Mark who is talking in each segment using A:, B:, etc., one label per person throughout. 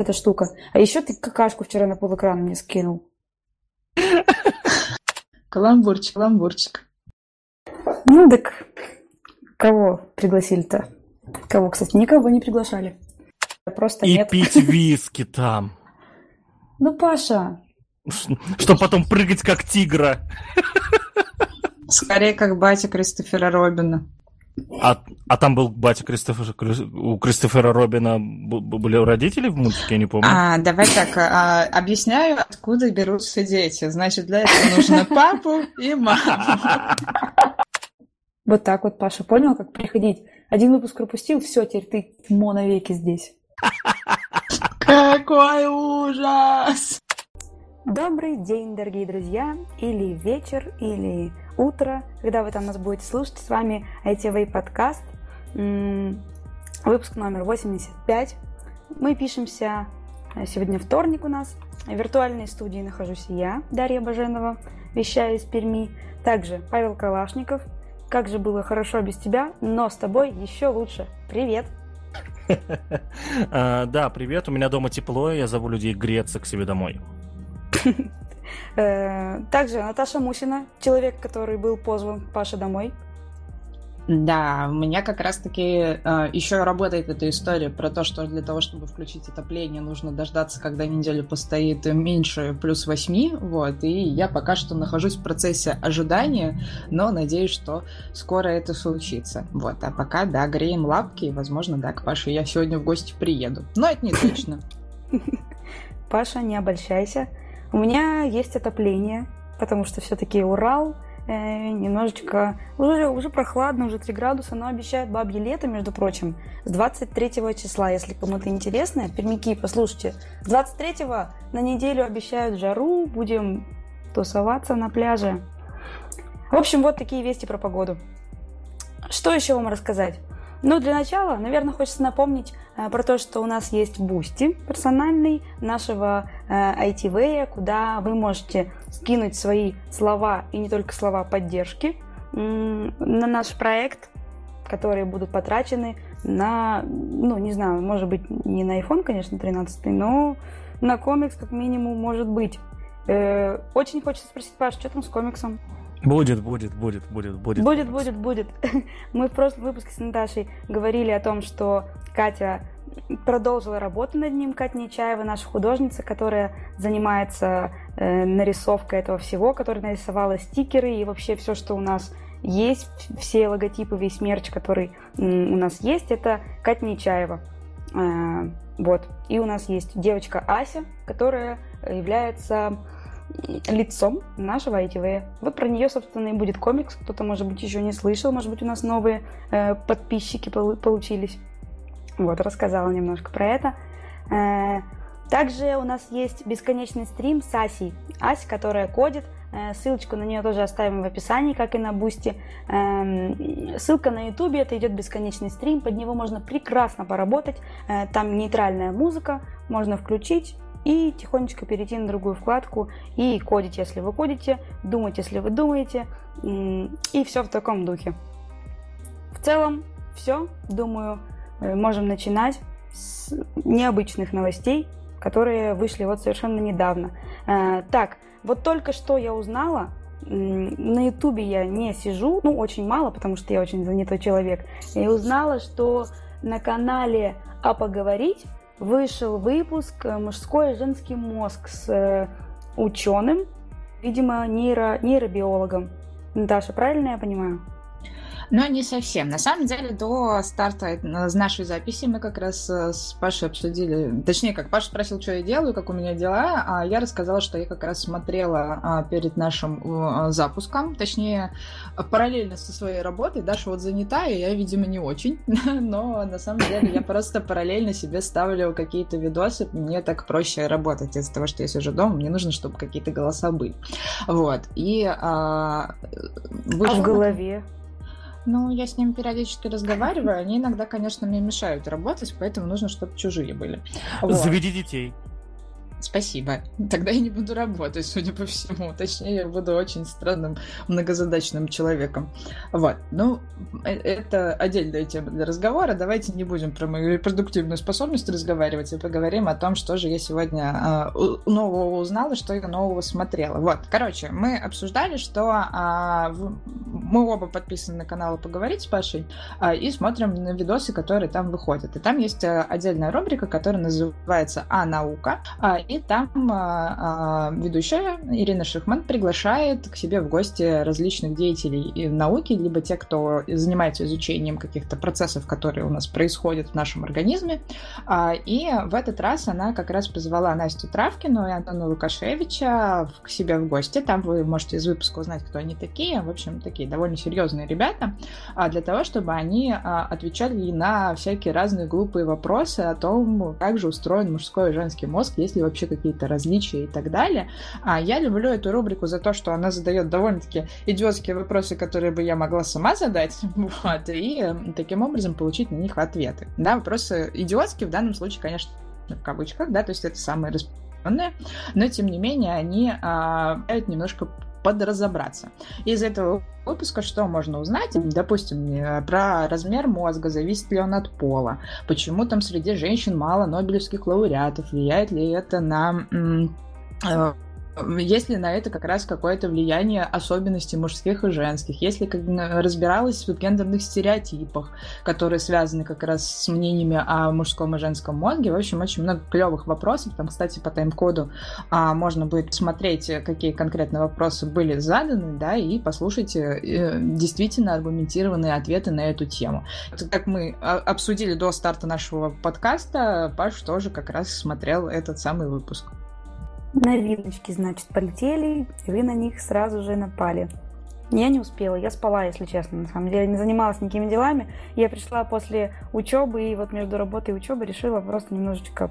A: эта штука. А еще ты какашку вчера на пол экрана мне скинул.
B: Каламбурчик, каламбурчик.
A: Ну так кого пригласили-то? Кого, кстати, никого не приглашали. Просто
C: И
A: нет.
C: пить виски там.
A: Ну, Паша,
C: Чтобы потом прыгать как тигра.
B: Скорее, как батя Кристофера Робина.
C: А, а там был батя Кристофера... У Кристофера Робина были родители в мультике, я не помню.
B: А, давай так, а, объясняю, откуда берутся дети. Значит, для этого нужно папу и маму.
A: вот так вот, Паша, понял, как приходить? Один выпуск пропустил, все, теперь ты мо навеки здесь.
B: Какой ужас!
A: Добрый день, дорогие друзья, или вечер, или утро, когда вы там нас будете слушать. С вами ITV подкаст, выпуск номер 85. Мы пишемся, э, сегодня вторник у нас. В виртуальной студии нахожусь я, Дарья Баженова, вещаю из Перми. Также Павел Калашников. Как же было хорошо без тебя, но с тобой еще лучше. Привет!
C: А, Да, привет, у меня дома тепло, я зову людей греться к себе домой.
A: Э, Также Наташа Мусина, человек, который был позван Паше домой.
B: Да, у меня как раз-таки э, еще работает эта история про то, что для того, чтобы включить отопление, нужно дождаться, когда неделя постоит меньше плюс 8, вот, и я пока что нахожусь в процессе ожидания, но надеюсь, что скоро это случится, вот, а пока, да, греем лапки, и, возможно, да, к Паше я сегодня в гости приеду, но это не точно.
A: Паша, не обольщайся. У меня есть отопление, потому что все-таки Урал э, немножечко... Уже, уже прохладно, уже 3 градуса, но обещают бабье лето, между прочим, с 23 числа, если кому-то интересно. Пермяки, послушайте, с 23 на неделю обещают жару, будем тусоваться на пляже. В общем, вот такие вести про погоду. Что еще вам рассказать? Ну, для начала, наверное, хочется напомнить э, про то, что у нас есть Boosty персональный нашего э, ITV, куда вы можете скинуть свои слова и не только слова поддержки на наш проект, которые будут потрачены на, ну, не знаю, может быть, не на iPhone, конечно, 13, но на комикс как минимум может быть. Э, очень хочется спросить, Паш, что там с комиксом?
C: Будет, будет, будет, будет, будет.
A: Будет, будет, будет. Мы в прошлом выпуске с Наташей говорили о том, что Катя продолжила работу над ним. Катя Нечаева, наша художница, которая занимается э, нарисовкой этого всего, которая нарисовала стикеры и вообще все, что у нас есть, все логотипы, весь мерч, который у нас есть, это Катя Нечаева. Э, вот. И у нас есть девочка Ася, которая является лицом нашего ITV. Вот про нее, собственно, и будет комикс. Кто-то, может быть, еще не слышал. Может быть, у нас новые э, подписчики полу- получились. Вот, рассказала немножко про это. Э, также у нас есть бесконечный стрим с Асей. Ася, которая кодит. Э, ссылочку на нее тоже оставим в описании, как и на Boosty. Эм, ссылка на Ютубе, это идет бесконечный стрим. Под него можно прекрасно поработать. Э, там нейтральная музыка, можно включить и тихонечко перейти на другую вкладку и кодить, если вы кодите, думать, если вы думаете, и все в таком духе. В целом, все, думаю, э, можем начинать с необычных новостей, которые вышли вот совершенно недавно. Э, Так, вот только что я узнала, на ютубе я не сижу, ну, очень мало, потому что я очень занятой человек, и узнала, что на канале «А поговорить» вышел выпуск э, «Мужской и женский мозг» с э, ученым, видимо, нейро, нейробиологом. Наташа, правильно я понимаю?
B: Но не совсем. На самом деле, до старта э, нашей записи мы как раз э, с Пашей обсудили, точнее, как Паша спросил, что я делаю, как у меня дела, а я рассказала, что я как раз смотрела а, перед нашим э, запуском, точнее, параллельно со своей работой. Даша вот занята, и я, видимо, не очень, но на самом деле я просто параллельно себе ставлю какие-то видосы, мне так проще работать из-за того, что я сижу дома, мне нужно, чтобы какие-то голоса были. Вот. И а,
A: А
B: вышел-
A: в голове?
B: Ну, я с ними периодически разговариваю, они иногда, конечно, мне мешают работать, поэтому нужно, чтобы чужие были. Вот.
C: Заведи детей.
B: Спасибо. Тогда я не буду работать, судя по всему. Точнее, я буду очень странным многозадачным человеком. Вот. Ну, э, это отдельная тема для разговора. Давайте не будем про мою репродуктивную способность разговаривать, и поговорим о том, что же я сегодня э, нового узнала, что я нового смотрела. Вот. Короче, мы обсуждали, что э, мы оба подписаны на канал «Поговорить с Пашей» э, и смотрим на видосы, которые там выходят. И там есть отдельная рубрика, которая называется «А наука». Э, и там а, а, ведущая Ирина Шихман приглашает к себе в гости различных деятелей науки, либо те, кто занимается изучением каких-то процессов, которые у нас происходят в нашем организме. А, и в этот раз она как раз позвала Настю Травкину и Антона Лукашевича к себе в гости. Там вы можете из выпуска узнать, кто они такие. В общем, такие довольно серьезные ребята, для того, чтобы они отвечали на всякие разные глупые вопросы о том, как же устроен мужской и женский мозг, есть ли вообще какие-то различия и так далее. А я люблю эту рубрику за то, что она задает довольно-таки идиотские вопросы, которые бы я могла сама задать, вот, и таким образом получить на них ответы. Да, вопросы идиотские в данном случае, конечно, в кавычках, да, то есть это самые распространенные, но тем не менее они а, немножко подразобраться. Из этого выпуска что можно узнать? Допустим, э, про размер мозга, зависит ли он от пола, почему там среди женщин мало нобелевских лауреатов, влияет ли это на э, есть ли на это как раз какое-то влияние особенностей мужских и женских? Если как, разбиралась в гендерных стереотипах, которые связаны как раз с мнениями о мужском и женском мозге? В общем, очень много клевых вопросов. Там, кстати, по тайм-коду а, можно будет посмотреть, какие конкретные вопросы были заданы, да, и послушать э, действительно аргументированные ответы на эту тему. Как мы а, обсудили до старта нашего подкаста, Паш тоже как раз смотрел этот самый выпуск.
A: Новиночки, значит, полетели, и вы на них сразу же напали. Я не успела, я спала, если честно, на самом деле, не занималась никакими делами. Я пришла после учебы, и вот между работой и учебой решила просто немножечко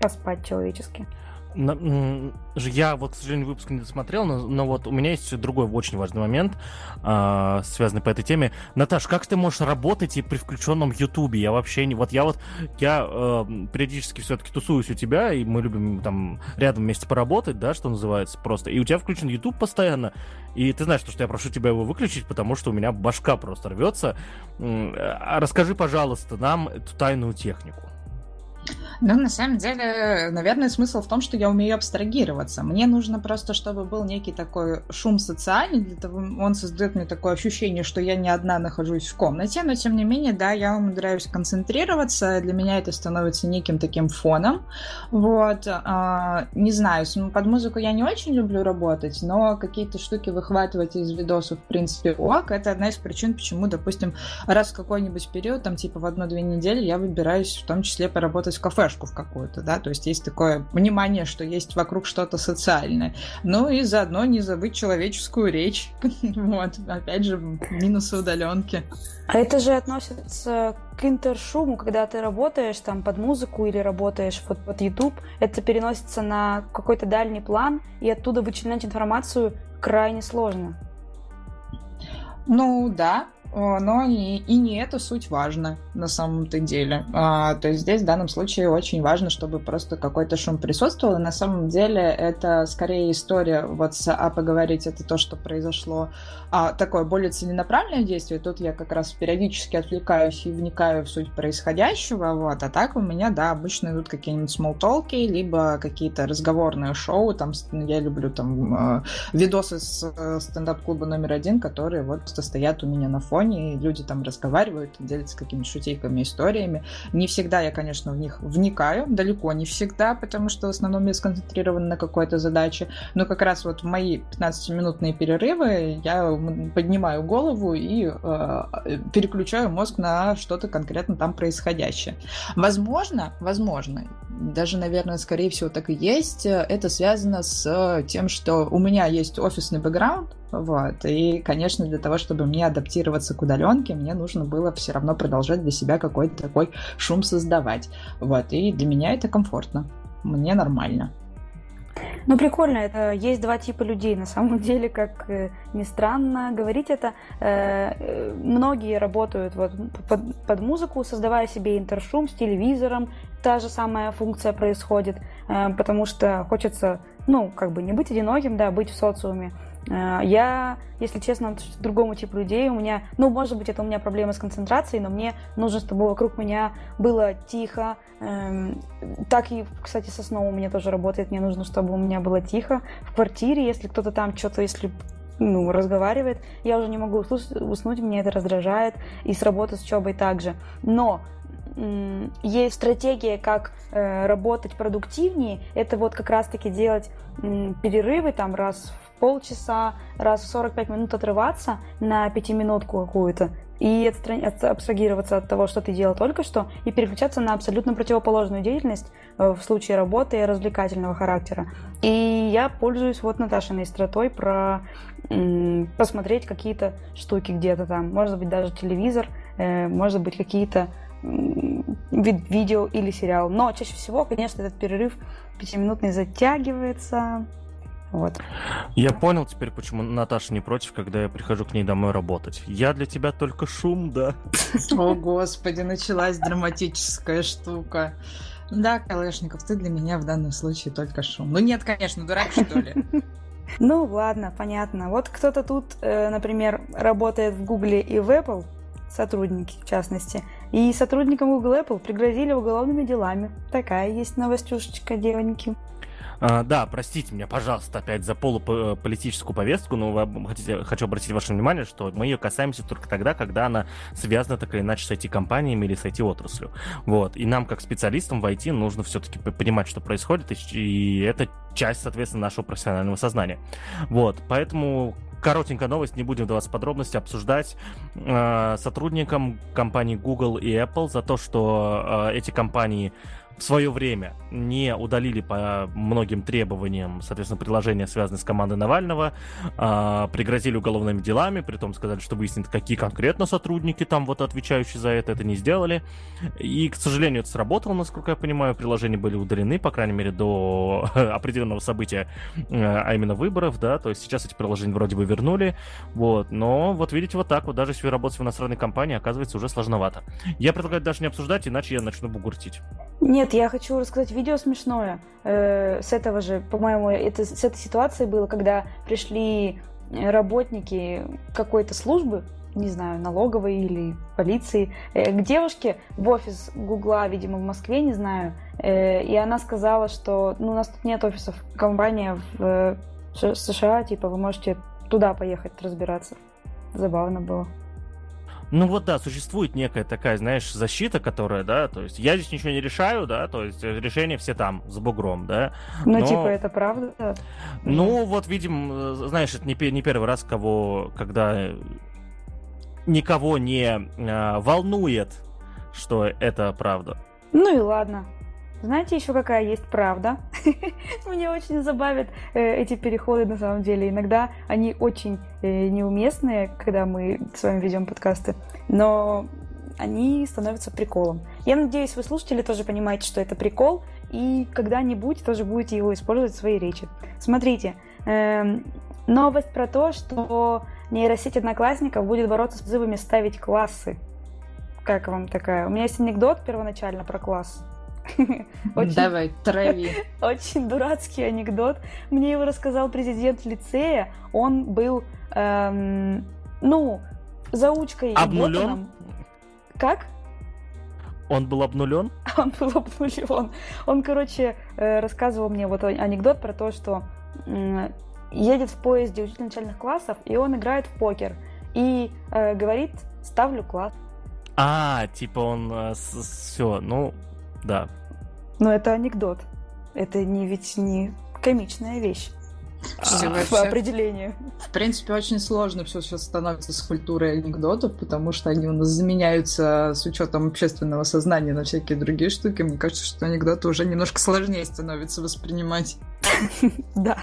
A: поспать человечески.
C: Я вот, к сожалению, выпуск не досмотрел, но, но вот у меня есть другой очень важный момент, э, связанный по этой теме. Наташ, как ты можешь работать и при включенном Ютубе? Я вообще не... Вот я вот, я э, периодически все-таки тусуюсь у тебя, и мы любим там рядом вместе поработать, да, что называется, просто. И у тебя включен YouTube постоянно, и ты знаешь, что я прошу тебя его выключить, потому что у меня башка просто рвется. А расскажи, пожалуйста, нам эту тайную технику.
B: Ну, на самом деле, наверное, смысл в том, что я умею абстрагироваться. Мне нужно просто, чтобы был некий такой шум социальный, для того он создает мне такое ощущение, что я не одна нахожусь в комнате, но тем не менее, да, я умудряюсь концентрироваться, для меня это становится неким таким фоном. Вот, а, не знаю, под музыку я не очень люблю работать, но какие-то штуки выхватывать из видосов, в принципе, ок, это одна из причин, почему, допустим, раз в какой-нибудь период, там, типа в одну-две недели, я выбираюсь в том числе поработать в кафе кафешку в какую-то, да, то есть есть такое понимание, что есть вокруг что-то социальное. Ну и заодно не забыть человеческую речь. Вот, опять же, минусы удаленки.
A: А это же относится к интершуму, когда ты работаешь там под музыку или работаешь под, под YouTube, это переносится на какой-то дальний план, и оттуда вычленять информацию крайне сложно.
B: Ну да, но и, и не это суть важно на самом-то деле. А, то есть здесь в данном случае очень важно, чтобы просто какой-то шум присутствовал. И на самом деле это скорее история вот с «А поговорить» это то, что произошло. А такое более целенаправленное действие. Тут я как раз периодически отвлекаюсь и вникаю в суть происходящего. Вот. А так у меня, да, обычно идут какие-нибудь смолтолки, либо какие-то разговорные шоу. Там я люблю там э, видосы с э, стендап-клуба номер один, которые вот стоят у меня на фоне и люди там разговаривают, делятся какими-то шутейками, историями. Не всегда я, конечно, в них вникаю, далеко не всегда, потому что в основном я сконцентрирована на какой-то задаче, но как раз вот в мои 15-минутные перерывы я поднимаю голову и э, переключаю мозг на что-то конкретно там происходящее. Возможно, возможно, даже, наверное, скорее всего так и есть, это связано с тем, что у меня есть офисный бэкграунд, вот. И, конечно, для того, чтобы мне адаптироваться к удаленке, мне нужно было все равно продолжать для себя какой-то такой шум создавать. Вот. И для меня это комфортно. Мне нормально.
A: Ну, прикольно, это есть два типа людей. На самом деле, как э, ни странно говорить это, э, э, многие работают вот под, под музыку, создавая себе интершум с телевизором, та же самая функция происходит. э, потому что хочется, ну, как бы не быть одиноким, да, быть в социуме. Э, я, если честно, другому типу людей. У меня, ну, может быть, это у меня проблемы с концентрацией, но мне нужно, чтобы вокруг меня было тихо. Эм, так и, кстати, со сном у меня тоже работает. Мне нужно, чтобы у меня было тихо. В квартире, если кто-то там что-то, если ну, разговаривает, я уже не могу уснуть, меня это раздражает, и с работы, с учебой также. Но есть стратегия, как э, работать продуктивнее, это вот как раз-таки делать э, перерывы там раз в полчаса, раз в 45 минут отрываться на пятиминутку какую-то и абстрагироваться от того, что ты делал только что, и переключаться на абсолютно противоположную деятельность э, в случае работы развлекательного характера. И я пользуюсь вот Наташиной стратой про посмотреть какие-то штуки где-то там. Может быть, даже телевизор, э, может быть, какие-то вид видео или сериал. Но чаще всего, конечно, этот перерыв пятиминутный затягивается. Вот.
C: Я понял теперь, почему Наташа не против, когда я прихожу к ней домой работать. Я для тебя только шум, да.
B: О, господи, началась драматическая штука. Да, Калешников, ты для меня в данном случае только шум. Ну нет, конечно, дурак, что ли?
A: Ну ладно, понятно. Вот кто-то тут, э, например, работает в Гугле и в Apple, сотрудники в частности, и сотрудникам Google Apple пригрозили уголовными делами. Такая есть новостюшечка, девоньки.
C: А, да, простите меня, пожалуйста, опять за полуполитическую повестку, но хотите, хочу обратить ваше внимание, что мы ее касаемся только тогда, когда она связана так или иначе с IT-компаниями или с IT-отраслью. Вот. И нам, как специалистам в IT, нужно все-таки понимать, что происходит, и это часть, соответственно, нашего профессионального сознания. Вот. Поэтому коротенькая новость, не будем вдаваться в подробности, обсуждать э, сотрудникам компаний Google и Apple за то, что э, эти компании в свое время не удалили по многим требованиям, соответственно, приложения, связанные с командой Навального, а, пригрозили уголовными делами, при том сказали, что выяснят, какие конкретно сотрудники там вот отвечающие за это, это не сделали. И, к сожалению, это сработало, насколько я понимаю, приложения были удалены, по крайней мере, до определенного события, а именно выборов, да, то есть сейчас эти приложения вроде бы вернули, вот, но вот видите, вот так вот, даже если вы работаете в иностранной компании, оказывается, уже сложновато. Я предлагаю даже не обсуждать, иначе я начну бугуртить.
A: Нет, я хочу рассказать видео смешное. Э, с этого же, по-моему, это с этой ситуации было, когда пришли работники какой-то службы, не знаю, налоговой или полиции, э, к девушке в офис Гугла, видимо, в Москве, не знаю, э, и она сказала, что ну, у нас тут нет офисов, компания в э, США, типа, вы можете туда поехать разбираться. Забавно было.
C: Ну вот да, существует некая такая, знаешь, защита, которая, да, то есть я здесь ничего не решаю, да, то есть решения все там, с бугром, да.
A: Ну, Но... типа, это правда?
C: Ну, вот, видим, знаешь, это не, не первый раз, кого, когда никого не э, волнует, что это правда.
A: Ну и ладно. Знаете еще какая есть правда? Мне очень забавят э, эти переходы на самом деле. Иногда они очень э, неуместные, когда мы с вами ведем подкасты, но они становятся приколом. Я надеюсь, вы слушатели тоже понимаете, что это прикол, и когда-нибудь тоже будете его использовать в своей речи. Смотрите, э, новость про то, что нейросеть одноклассников будет бороться с вызовами ставить классы. Как вам такая? У меня есть анекдот первоначально про класс.
B: Очень, Давай, трави.
A: Очень дурацкий анекдот. Мне его рассказал президент лицея. Он был, эм, ну, заучкой.
C: Обнулен?
A: Как?
C: Он был обнулен?
A: Он был обнулен. Он, короче, э, рассказывал мне вот анекдот про то, что едет в поезде учитель начальных классов, и он играет в покер. И э, говорит, ставлю класс.
C: А, типа он э, все, ну, да.
A: Но это анекдот. Это не ведь не комичная вещь. А, по определению.
B: В принципе, очень сложно все сейчас становится с культурой анекдотов, потому что они у нас заменяются с учетом общественного сознания на всякие другие штуки. Мне кажется, что анекдоты уже немножко сложнее становится воспринимать.
A: Да.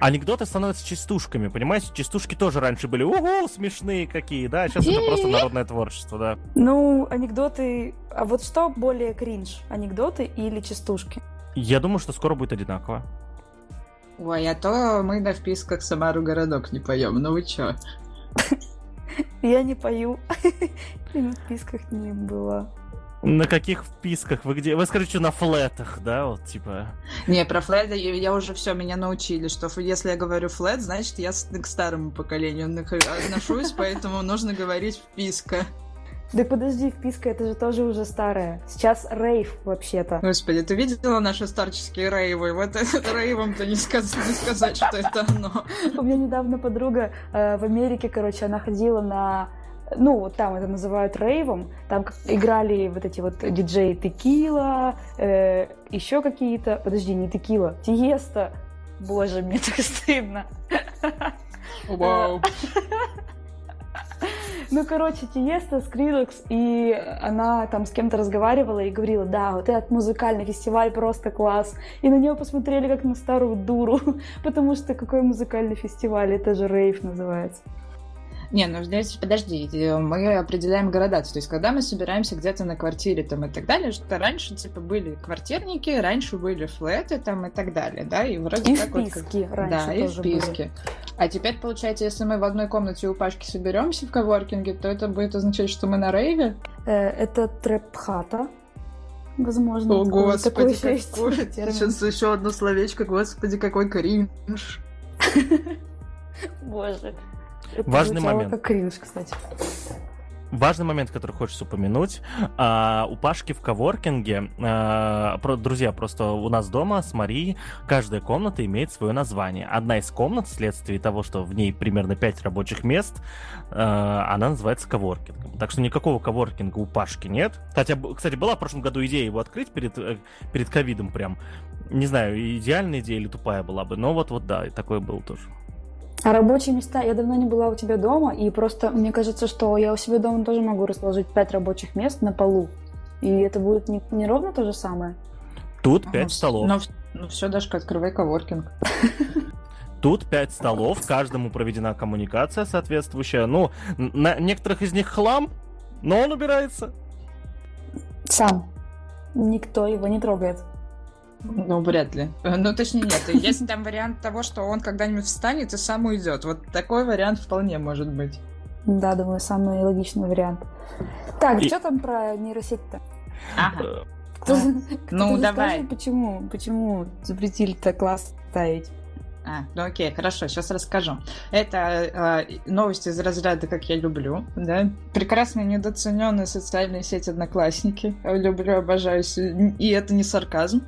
C: Анекдоты становятся частушками, понимаете? Частушки тоже раньше были, угу, смешные какие, да? Сейчас это просто народное творчество, да.
A: Ну, анекдоты... А вот что более кринж? Анекдоты или частушки?
C: Я думаю, что скоро будет одинаково.
B: Ой, а то мы на вписках Самару городок не поем. Ну вы чё?
A: Я не пою. И на вписках не было.
C: На каких вписках? Вы где? Вы скажите, на флетах, да? Вот типа.
B: Не, про флеты я, я уже все меня научили, что если я говорю флет, значит я к старому поколению отношусь, поэтому нужно говорить вписка.
A: Да подожди, вписка, это же тоже уже старая. Сейчас рейв вообще-то.
B: Господи, ты видела наши старческие рейвы? Вот этот рейвом-то не, сказ... не сказать, что это оно.
A: У меня недавно подруга э, в Америке, короче, она ходила на ну, вот там это называют рейвом, там играли вот эти вот диджеи Текила, э, еще какие-то, подожди, не Текила, Тиеста, боже, мне так стыдно.
B: Вау.
A: Ну, короче, Тиеста, Скриллекс, и она там с кем-то разговаривала и говорила, да, вот этот музыкальный фестиваль просто класс. И на нее посмотрели как на старую дуру, потому что какой музыкальный фестиваль, это же рейв называется.
B: Не, ну здесь, подожди, мы определяем градацию. То есть, когда мы собираемся где-то на квартире там и так далее, что раньше, типа, были квартирники, раньше были флеты там и так далее, да, и вроде
A: и как списки вот, раньше
B: Да, и списки. Были. А теперь, получается, если мы в одной комнате у Пашки соберемся в коворкинге, то это будет означать, что мы на рейве?
A: Э, это трэп-хата. Возможно.
B: О, господи, какой... Сейчас еще одно словечко, господи, какой кринж.
A: Боже.
C: Это Важный момент.
A: как кринж, кстати.
C: Важный момент, который хочется упомянуть. А, у Пашки в коворкинге, а, про, друзья, просто у нас дома с Марией каждая комната имеет свое название. Одна из комнат, вследствие того, что в ней примерно 5 рабочих мест, а, она называется коворкингом. Так что никакого коворкинга у Пашки нет. Хотя, кстати, была в прошлом году идея его открыть перед, э, перед ковидом прям. Не знаю, идеальная идея или тупая была бы, но вот-вот да, такое было тоже.
A: А рабочие места, я давно не была у тебя дома, и просто мне кажется, что я у себя дома тоже могу расположить пять рабочих мест на полу. И это будет не, не ровно то же самое.
C: Тут пять столов.
B: Ну, ну все, Дашка, открывай коворкинг.
C: Тут пять столов, каждому проведена коммуникация соответствующая. Ну, на некоторых из них хлам, но он убирается.
A: Сам. Никто его не трогает.
B: Ну, вряд ли. Ну, точнее, нет. Есть там вариант того, что он когда-нибудь встанет и сам уйдет. Вот такой вариант вполне может быть.
A: Да, думаю, самый логичный вариант. Так, и... что там про нейросеть-то?
B: Ага.
A: Кто, а? кто ну, давай. Скажи, почему, почему запретили-то класс ставить?
B: А, ну окей, хорошо, сейчас расскажу. Это э, новости из разряда «Как я люблю», да? Прекрасные, недооцененные социальные сети «Одноклассники». Люблю, обожаю, и это не сарказм,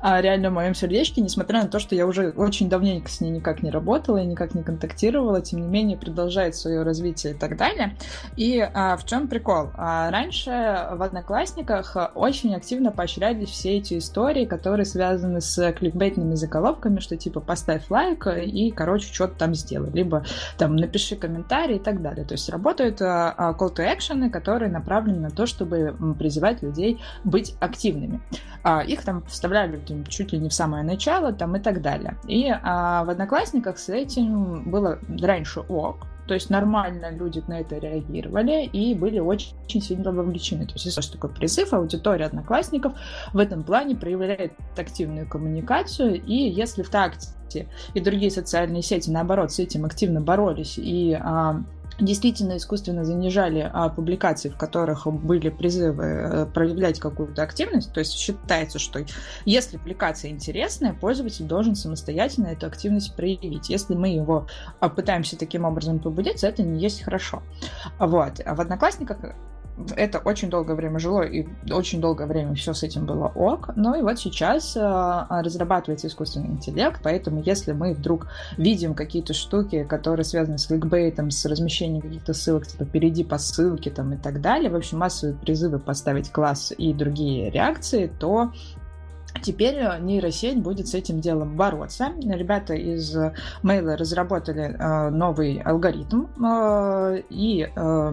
B: а реально в моем сердечке, несмотря на то, что я уже очень давненько с ней никак не работала и никак не контактировала, тем не менее продолжает свое развитие и так далее. И а, в чем прикол? А, раньше в «Одноклассниках» очень активно поощрялись все эти истории, которые связаны с кликбейтными заголовками, что типа «поставь лайк», лайк и, короче, что-то там сделай. Либо там напиши комментарий и так далее. То есть работают а, а, call to action, которые направлены на то, чтобы призывать людей быть активными. А, их там вставляли чуть ли не в самое начало там и так далее. И в Одноклассниках с этим было раньше ок, то есть нормально люди на это реагировали и были очень, очень сильно вовлечены. То есть если такой призыв, аудитория одноклассников в этом плане проявляет активную коммуникацию, и если в такте и другие социальные сети, наоборот, с этим активно боролись и а, действительно искусственно занижали а, публикации, в которых были призывы а, проявлять какую-то активность. То есть считается, что если публикация интересная, пользователь должен самостоятельно эту активность проявить. Если мы его а, пытаемся таким образом побудить, это не есть хорошо. Вот. А в Одноклассниках это очень долгое время жило, и очень долгое время все с этим было ок. Но и вот сейчас э, разрабатывается искусственный интеллект, поэтому если мы вдруг видим какие-то штуки, которые связаны с кликбейтом, с размещением каких-то ссылок, типа «перейди по ссылке» там и так далее, в общем, массовые призывы поставить класс и другие реакции, то Теперь э, нейросеть будет с этим делом бороться. Ребята из Mail разработали э, новый алгоритм, э, и э,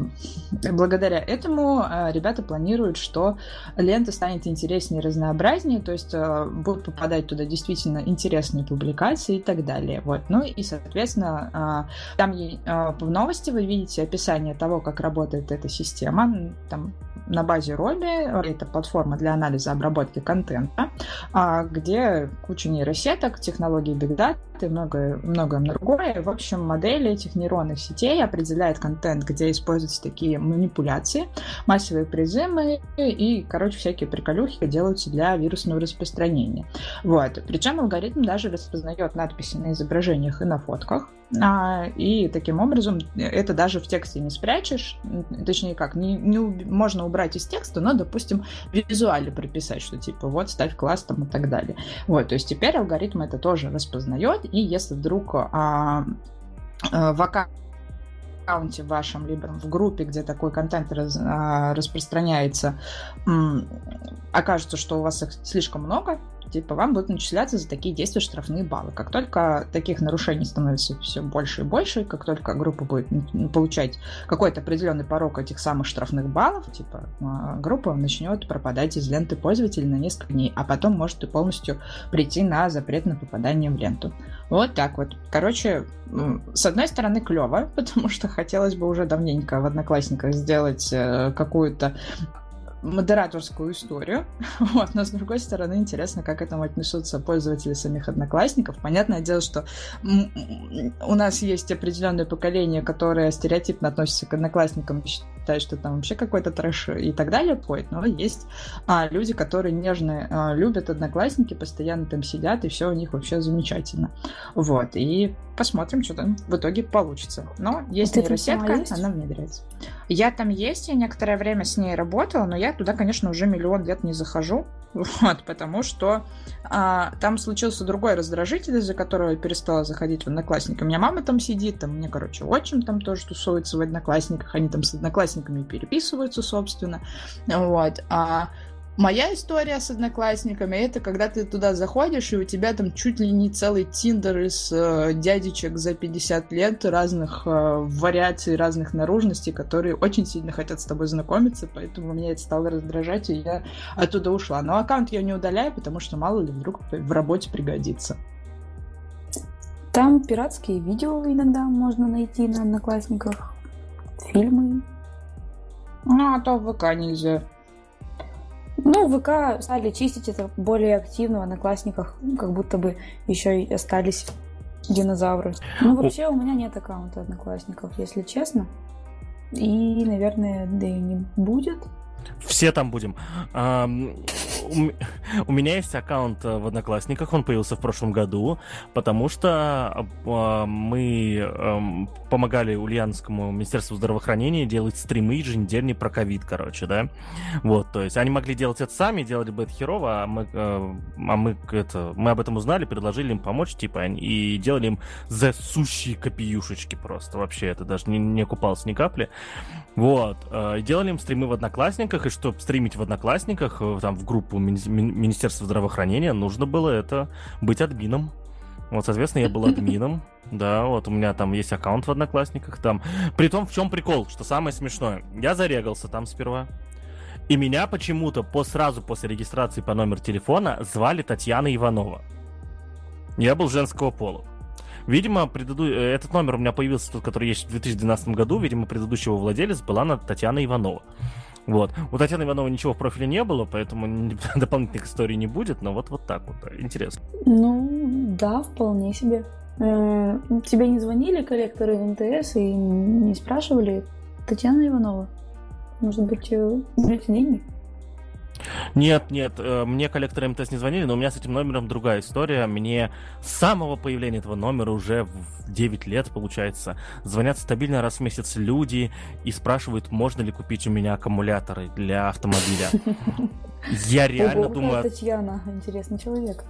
B: благодаря этому э, ребята планируют, что лента станет интереснее и разнообразнее, то есть э, будут попадать туда действительно интересные публикации и так далее. Вот. Ну и, соответственно, э, там э, в новости вы видите описание того, как работает эта система. Там на базе Robi, это платформа для анализа обработки контента, где куча нейросеток, технологий Big Чаты, многое, многое другое. В общем, модель этих нейронных сетей определяет контент, где используются такие манипуляции, массовые призывы и, короче, всякие приколюхи делаются для вирусного распространения. Вот. Причем алгоритм даже распознает надписи на изображениях и на фотках, а, и таким образом это даже в тексте не спрячешь, точнее как, не, не можно убрать из текста, но, допустим, визуально прописать, что типа вот ставь класс там и так далее. Вот, то есть теперь алгоритм это тоже распознает, и если вдруг а, а, в аккаунте вашем, либо в группе, где такой контент раз, а, распространяется, м, окажется, что у вас их слишком много, типа вам будут начисляться за такие действия штрафные баллы. Как только таких нарушений становится все больше и больше, как только группа будет получать какой-то определенный порог этих самых штрафных баллов, типа а, группа начнет пропадать из ленты пользователя на несколько дней, а потом может и полностью прийти на запрет на попадание в ленту. Вот так вот. Короче, с одной стороны, клево, потому что хотелось бы уже давненько в Одноклассниках сделать э, какую-то модераторскую историю. Вот. Но, с другой стороны, интересно, как к этому отнесутся пользователи самих одноклассников. Понятное дело, что у нас есть определенное поколение, которое стереотипно относится к одноклассникам, считают, что там вообще какой-то трэш и так далее ходит. Но есть а, люди, которые нежно а, любят одноклассники, постоянно там сидят, и все у них вообще замечательно. Вот. И посмотрим, что там в итоге получится. Но есть а нейросетка, она внедряется. Я там есть, я некоторое время с ней работала, но я туда, конечно, уже миллион лет не захожу. Вот, потому что а, там случился другой раздражитель, из-за которого я перестала заходить в Одноклассники. У меня мама там сидит, там мне, короче, отчим там тоже тусуется в Одноклассниках, они там с Одноклассниками переписываются, собственно. Вот. А Моя история с одноклассниками это когда ты туда заходишь, и у тебя там чуть ли не целый тиндер из э, дядечек за 50 лет, разных э, вариаций, разных наружностей, которые очень сильно хотят с тобой знакомиться, поэтому меня это стало раздражать, и я оттуда ушла. Но аккаунт я не удаляю, потому что мало ли вдруг в работе пригодится.
A: Там пиратские видео иногда можно найти на одноклассниках, фильмы.
B: Ну, а то в ВК нельзя.
A: Ну, ВК стали чистить это более активно, в Одноклассниках как будто бы еще и остались динозавры. Ну, вообще, у меня нет аккаунта Одноклассников, если честно. И, наверное, да и не будет.
C: Все там будем. У меня есть аккаунт э, в Одноклассниках, он появился в прошлом году, потому что а, мы эм, помогали Ульяновскому Министерству здравоохранения делать стримы еженедельные про ковид, короче, да. Вот, то есть они могли делать это сами, делали бы это херово, а мы, э, а мы, это, мы об этом узнали, предложили им помочь, типа, и делали им за сущие копиюшечки просто, вообще, это даже не, не купался ни капли. Вот, э, делали им стримы в Одноклассниках, и чтобы стримить в Одноклассниках, там, в группу Министерства здравоохранения нужно было это быть админом. Вот, соответственно, я был админом. Да, вот у меня там есть аккаунт в Одноклассниках. Там. При том, в чем прикол, что самое смешное. Я зарегался там сперва. И меня почему-то по, сразу после регистрации по номеру телефона звали Татьяна Иванова. Я был женского пола. Видимо, преду... Э, этот номер у меня появился тот, который есть в 2012 году. Видимо, предыдущего владелец была Татьяна Иванова. Вот. У Татьяны Ивановой ничего в профиле не было, поэтому дополнительных историй не будет, но вот, вот так вот. Интересно.
A: Ну, да, вполне себе. Э, тебе не звонили коллекторы МТС и не спрашивали Татьяна Иванова? Может быть, э, берете деньги?
C: Нет, нет, э, мне коллекторы МТС не звонили, но у меня с этим номером другая история. Мне с самого появления этого номера уже в 9 лет, получается, звонят стабильно раз в месяц люди и спрашивают, можно ли купить у меня аккумуляторы для автомобиля. Я реально думаю...
A: Татьяна, интересный человек.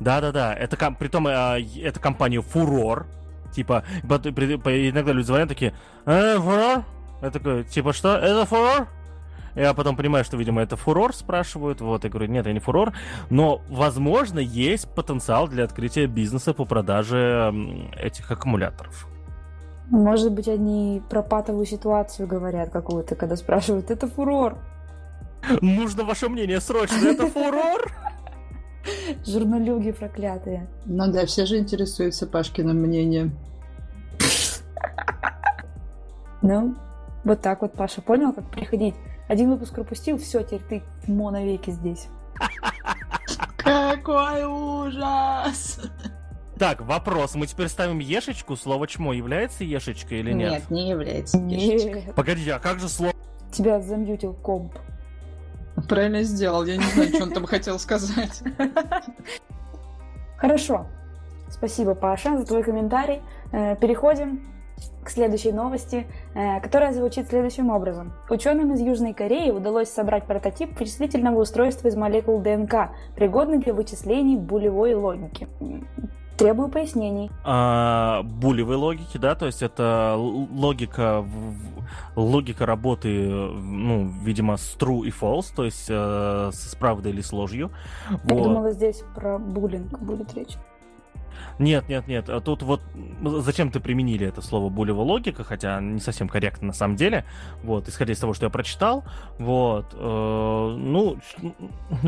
C: Да-да-да, это притом э, это компания Фурор, типа иногда люди звонят такие, э, Фурор? Я такой, типа что? Это Фурор? Я потом понимаю, что, видимо, это фурор, спрашивают. Вот, я говорю, нет, это не фурор. Но, возможно, есть потенциал для открытия бизнеса по продаже этих аккумуляторов.
A: Может быть, они про патовую ситуацию говорят какую-то, когда спрашивают, это фурор.
C: Нужно ваше мнение срочно, это фурор?
A: Журналюги проклятые.
B: Ну да, все же интересуются Пашкиным мнением.
A: Ну, вот так вот, Паша, понял, как приходить один выпуск пропустил, все, теперь ты мо навеки здесь.
B: Какой ужас!
C: Так, вопрос. Мы теперь ставим ешечку. Слово чмо является ешечкой или нет?
B: Нет, не является ешечкой.
A: Нет.
C: Погодите, а как же слово...
A: Тебя замьютил комп.
B: Правильно сделал. Я не знаю, что он там хотел сказать.
A: Хорошо. Спасибо, Паша, за твой комментарий. Э, Переходим к следующей новости, э, которая звучит следующим образом. Ученым из Южной Кореи удалось собрать прототип вычислительного устройства из молекул ДНК, пригодный для вычислений булевой логики. Требую пояснений.
C: а, булевой логики, да, то есть это логика, логика работы, ну, видимо, с true и false, то есть э, с правдой или с ложью.
A: Я
C: Вот.
A: думала, здесь про буллинг будет речь.
C: Нет, нет, нет. а Тут вот зачем ты применили это слово булева логика, хотя не совсем корректно на самом деле. Вот, исходя из того, что я прочитал. Вот. э, ну, ну,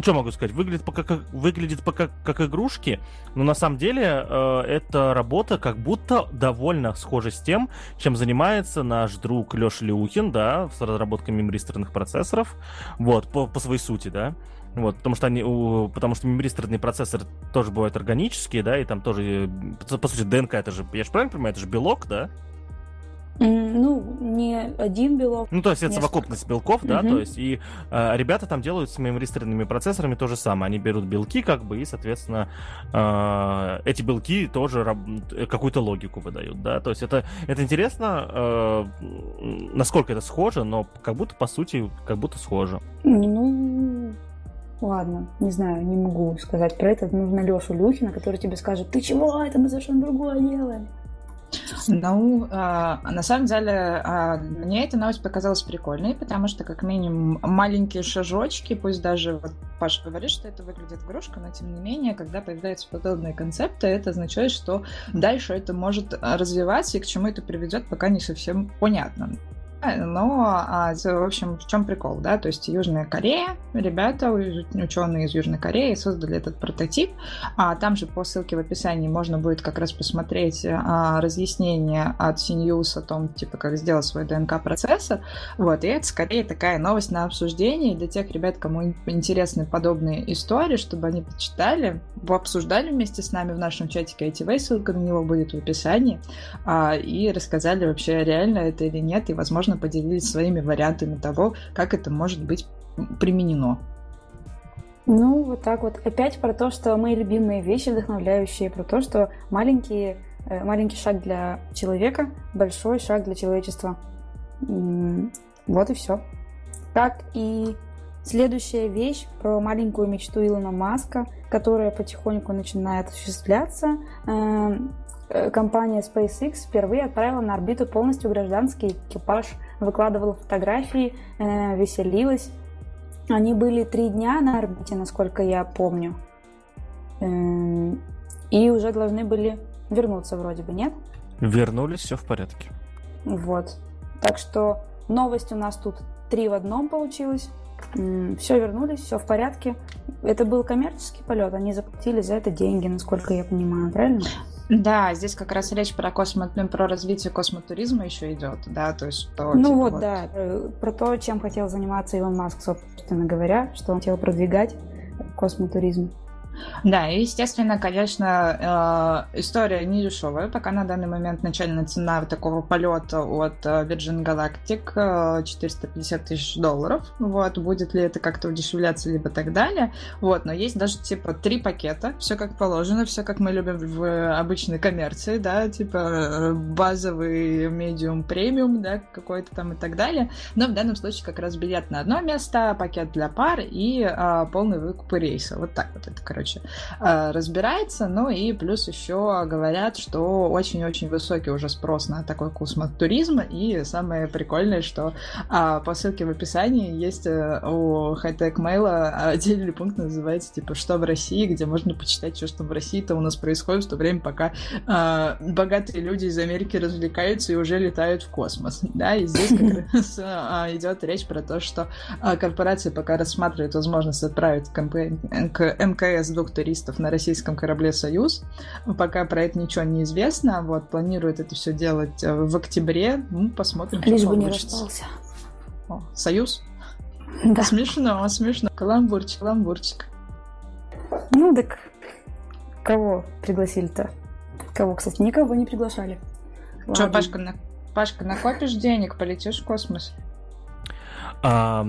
C: что могу сказать? Выглядит пока как, выглядит пока как игрушки, но на самом деле э, эта работа как будто довольно схожа с тем, чем занимается наш друг Леша Леухин, да, с разработкой мемористорных процессоров. Вот, по, по своей сути, да. Вот, потому что они, у- потому что мемористорные процессоры тоже бывают органические, да, и там тоже, э, по сути, ДНК это же, я же правильно понимаю, это же белок, да?
A: Ну, не один белок.
C: Ну, то есть это
A: Несколько.
C: совокупность белков, да,
A: Мгм.
C: то есть и э, ребята там делают с мемористорными процессорами то же самое. Они берут белки, как бы, и, соответственно, э, эти белки тоже раб- э, какую-то логику выдают, да. То есть это, это интересно, э, насколько это схоже, но как будто, по сути, как будто схоже.
A: Ну, ладно, не знаю, не могу сказать про это. Нужно Лешу Люхина, который тебе скажет, ты чего, это мы совершенно другое делаем.
B: Ну, а, на самом деле, а, мне эта новость показалась прикольной, потому что, как минимум, маленькие шажочки, пусть даже вот Паша говорит, что это выглядит игрушка, но тем не менее, когда появляются подобные концепты, это означает, что дальше это может а, развиваться, и к чему это приведет, пока не совсем понятно. Но, а, в общем, в чем прикол, да? То есть Южная Корея, ребята, ученые из Южной Кореи создали этот прототип, а там же по ссылке в описании можно будет как раз посмотреть а, разъяснение от CNews о том, типа, как сделать свой ДНК-процессор. Вот, и это скорее такая новость на обсуждение для тех ребят, кому ин- интересны подобные истории, чтобы они почитали, обсуждали вместе с нами в нашем чатике ITV, ссылка на него будет в описании, а, и рассказали вообще, реально это или нет, и, возможно, поделились своими вариантами того, как это может быть применено.
A: Ну, вот так вот. Опять про то, что мои любимые вещи вдохновляющие, про то, что маленькие, э, маленький шаг для человека, большой шаг для человечества. Вот и все. Как и следующая вещь про маленькую мечту Илона Маска, которая потихоньку начинает осуществляться. Э, Компания SpaceX впервые отправила на орбиту полностью гражданский экипаж, выкладывала фотографии, э, веселилась. Они были три дня на орбите, насколько я помню. Эм, И уже должны были вернуться вроде бы, нет?
C: Вернулись, все в порядке.
A: Вот. Так что новость у нас тут три в одном получилось. Все вернулись, все в порядке. Это был коммерческий полет, они заплатили за это деньги, насколько я понимаю, правильно?
B: Да, здесь как раз речь про космо, ну, про развитие космотуризма еще идет, да, то есть что.
A: ну
B: типа,
A: вот, да, э, про то, чем хотел заниматься Илон Маск, собственно говоря, что он хотел продвигать космотуризм.
B: Да, и, естественно, конечно, э, история не дешевая. Пока на данный момент начальная цена такого полета от э, Virgin Galactic э, 450 тысяч долларов. Вот, будет ли это как-то удешевляться, либо так далее. Вот, но есть даже типа три пакета, все как положено, все как мы любим в обычной коммерции, да, типа э, базовый, медиум, премиум, да, какой-то там и так далее. Но в данном случае как раз билет на одно место, пакет для пар и а, полный выкуп рейса. Вот так вот это, короче, а, разбирается. Ну и плюс еще говорят, что очень-очень высокий уже спрос на такой космотуризм. И самое прикольное, что а, по ссылке в описании есть э, у Hightech Mail отдельный пункт, называется типа «Что в России?», где можно почитать, что, что в России-то у нас происходит в то время, пока а, богатые люди из Америки развлекаются и уже летают в космос. Да, и здесь как раз а, идет речь про то, что корпорации пока рассматривают возможность отправить к МКС двух туристов на российском корабле «Союз». Пока про это ничего не известно. Вот, планируют это все делать э, в октябре. Ну, посмотрим,
A: Лишь
B: что
A: бы не
B: получится.
A: распался.
B: О, «Союз»?
A: Да.
B: Смешно, смешно. Каламбурчик, каламбурчик.
A: Ну так кого пригласили-то? Кого, кстати, никого не приглашали.
B: Что, Пашка, на... Пашка, накопишь денег, полетишь в космос?
C: А,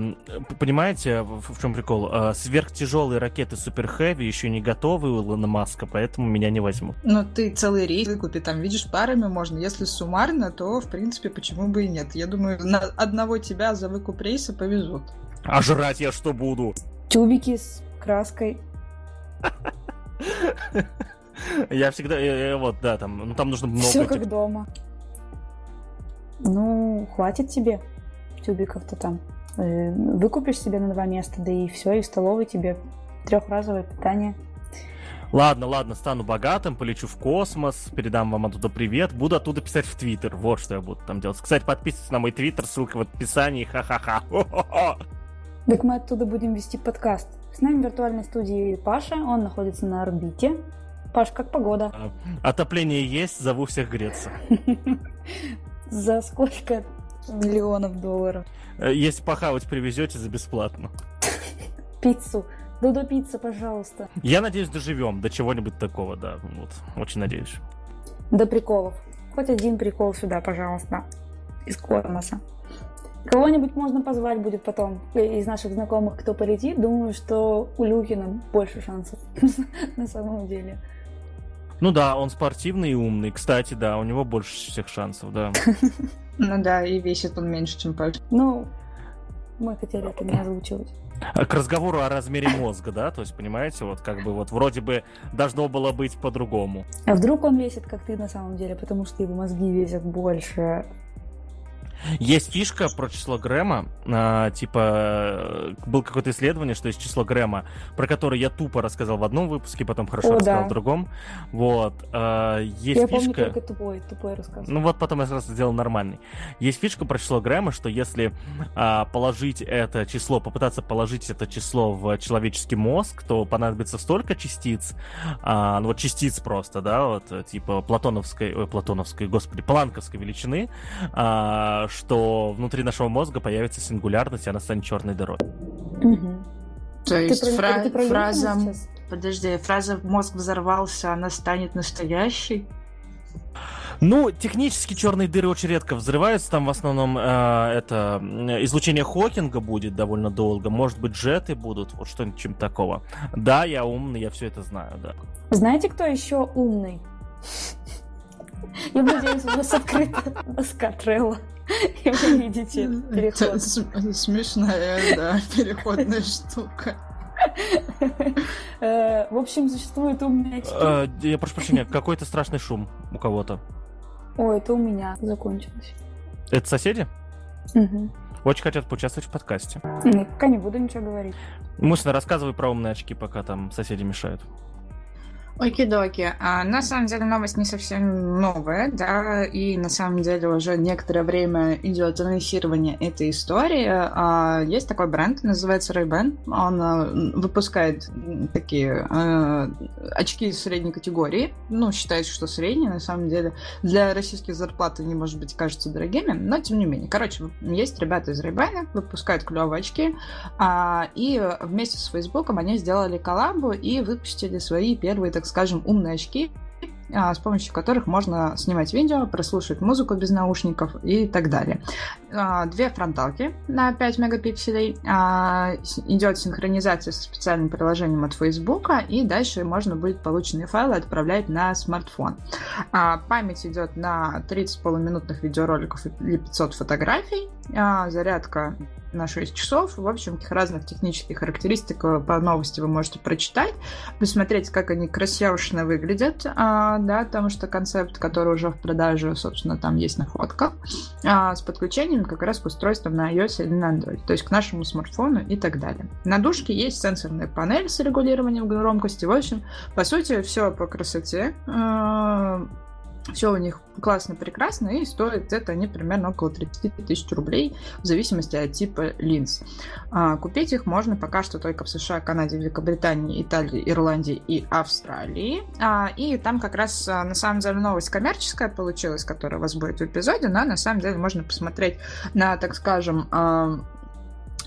C: понимаете, в, в чем прикол? А, сверхтяжелые ракеты Супер Хэви еще не готовы у Илона Маска, поэтому меня не возьмут.
B: Ну, ты целый рейс выкупи, там, видишь, парами можно. Если суммарно, то, в принципе, почему бы и нет. Я думаю, на одного тебя за выкуп рейса повезут.
C: А жрать я что буду?
A: Тюбики с краской.
C: Я всегда, вот, да, там, ну там нужно много...
A: Все как дома. Ну, хватит тебе тюбиков-то там. Э, выкупишь себе на два места, да и все, и в столовой тебе трехразовое питание.
C: Ладно, ладно, стану богатым, полечу в космос, передам вам оттуда привет, буду оттуда писать в Твиттер. Вот что я буду там делать. Кстати, подписывайтесь на мой Твиттер, ссылка в описании, ха-ха-ха.
A: Так мы оттуда будем вести подкаст. С нами в виртуальной студии Паша, он находится на орбите. Паш, как погода? А,
C: отопление есть, зову всех греться.
A: За сколько миллионов долларов?
C: Э, если похавать привезете за бесплатно.
A: Пиццу. Дудо пицца, пожалуйста.
C: Я надеюсь, доживем до чего-нибудь такого, да. Вот, очень надеюсь.
A: До приколов. Хоть один прикол сюда, пожалуйста. Из космоса. Кого-нибудь можно позвать будет потом из наших знакомых, кто полетит. Думаю, что у Люкина больше шансов на самом деле.
C: Ну да, он спортивный и умный. Кстати, да, у него больше всех шансов, да.
B: Ну да, и весит он меньше, чем Паш.
A: Ну, мы хотели это не озвучивать.
C: А к разговору о размере мозга, да? То есть, понимаете, вот как бы вот вроде бы должно было быть по-другому.
A: А вдруг он весит, как ты на самом деле, потому что его мозги весят больше,
C: есть фишка про число Грэма, а, типа, был какое-то исследование, что есть число Грэма, про которое я тупо рассказал в одном выпуске, потом хорошо О, рассказал да. в другом. Вот. А, есть
A: я
C: фишка...
A: помню только тупой, тупой рассказ.
C: Ну вот потом я сразу сделал нормальный. Есть фишка про число Грэма, что если а, положить это число, попытаться положить это число в человеческий мозг, то понадобится столько частиц, а, ну вот частиц просто, да, вот типа платоновской, ой, платоновской, господи, планковской величины, а, что внутри нашего мозга появится сингулярность, и она станет черной дырой.
B: Угу. То есть ты фра- ты фраза... Подожди, фраза «мозг взорвался», она станет настоящей?
C: Ну, технически черные дыры очень редко взрываются. Там в основном э, это излучение Хокинга будет довольно долго. Может быть, джеты будут, вот что-нибудь чем такого. Да, я умный, я все это знаю, да.
A: Знаете, кто еще умный? Я надеюсь, у нас открыта доска Трелла. И вы видите переход.
B: Смешная, да, переходная штука.
A: Э, в общем, существует умные очки.
C: Э, я прошу прощения, какой-то страшный шум у кого-то.
A: Ой, это у меня закончилось.
C: Это соседи? Угу. Очень хотят поучаствовать в подкасте.
A: Ну, пока не буду ничего говорить.
C: Мысленно рассказывай про умные очки, пока там соседи мешают.
B: Окей-доки. А, на самом деле новость не совсем новая, да, и на самом деле уже некоторое время идет анонсирование этой истории. А, есть такой бренд, называется Ray-Ban. Он а, выпускает такие а, очки средней категории. Ну, считается, что средние, на самом деле. Для российских зарплат они, может быть, кажутся дорогими, но тем не менее. Короче, есть ребята из Ray-Ban, выпускают клевые очки, а, и вместе с Фейсбуком они сделали коллабу и выпустили свои первые, так так скажем, умные очки, а, с помощью которых можно снимать видео, прослушивать музыку без наушников и так далее. А, две фронталки на 5 мегапикселей, а, идет синхронизация со специальным приложением от Facebook, и дальше можно будет полученные файлы отправлять на смартфон. Память идет на 30 полуминутных видеороликов или 500 фотографий, зарядка на 6 часов. В общем, разных технических характеристик э, по новости вы можете прочитать, посмотреть, как они красивошно выглядят, а, да, потому что концепт, который уже в продаже, собственно, там есть на фотках, а, с подключением как раз к устройствам на iOS или на Android, то есть к нашему смартфону и так далее. На душке есть сенсорная панель с регулированием громкости. В общем, по сути, все по красоте. Все у них классно, прекрасно, и стоит это они примерно около 30 тысяч рублей, в зависимости от типа линз. А, купить их можно пока что только в США, Канаде, Великобритании, Италии, Ирландии и Австралии. А, и там как раз, а, на самом деле, новость коммерческая получилась, которая у вас будет в эпизоде, но на самом деле можно посмотреть на, так скажем,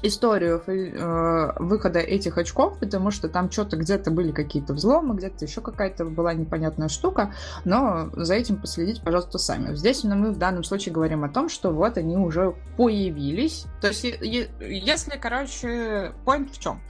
B: историю э, выхода этих очков, потому что там что-то где-то были какие-то взломы, где-то еще какая-то была непонятная штука, но за этим последить, пожалуйста, сами. Здесь мы в данном случае говорим о том, что вот они уже появились. То есть, если, короче, point в чем?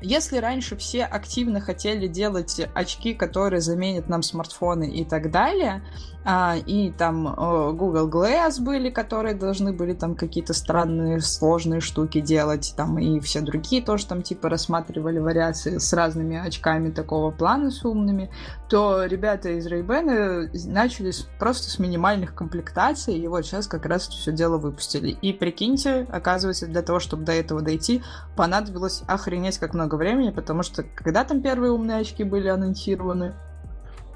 B: Если раньше все активно хотели делать очки, которые заменят нам смартфоны и так далее, а, и там Google Glass были, которые должны были там какие-то странные сложные штуки делать, там и все другие тоже там типа рассматривали вариации с разными очками такого плана, с умными, то ребята из Ray-Ban начали просто с минимальных комплектаций, и вот сейчас как раз все дело выпустили. И прикиньте, оказывается, для того, чтобы до этого дойти, понадобилось охренеть как много времени, потому что когда там первые умные очки были анонсированы?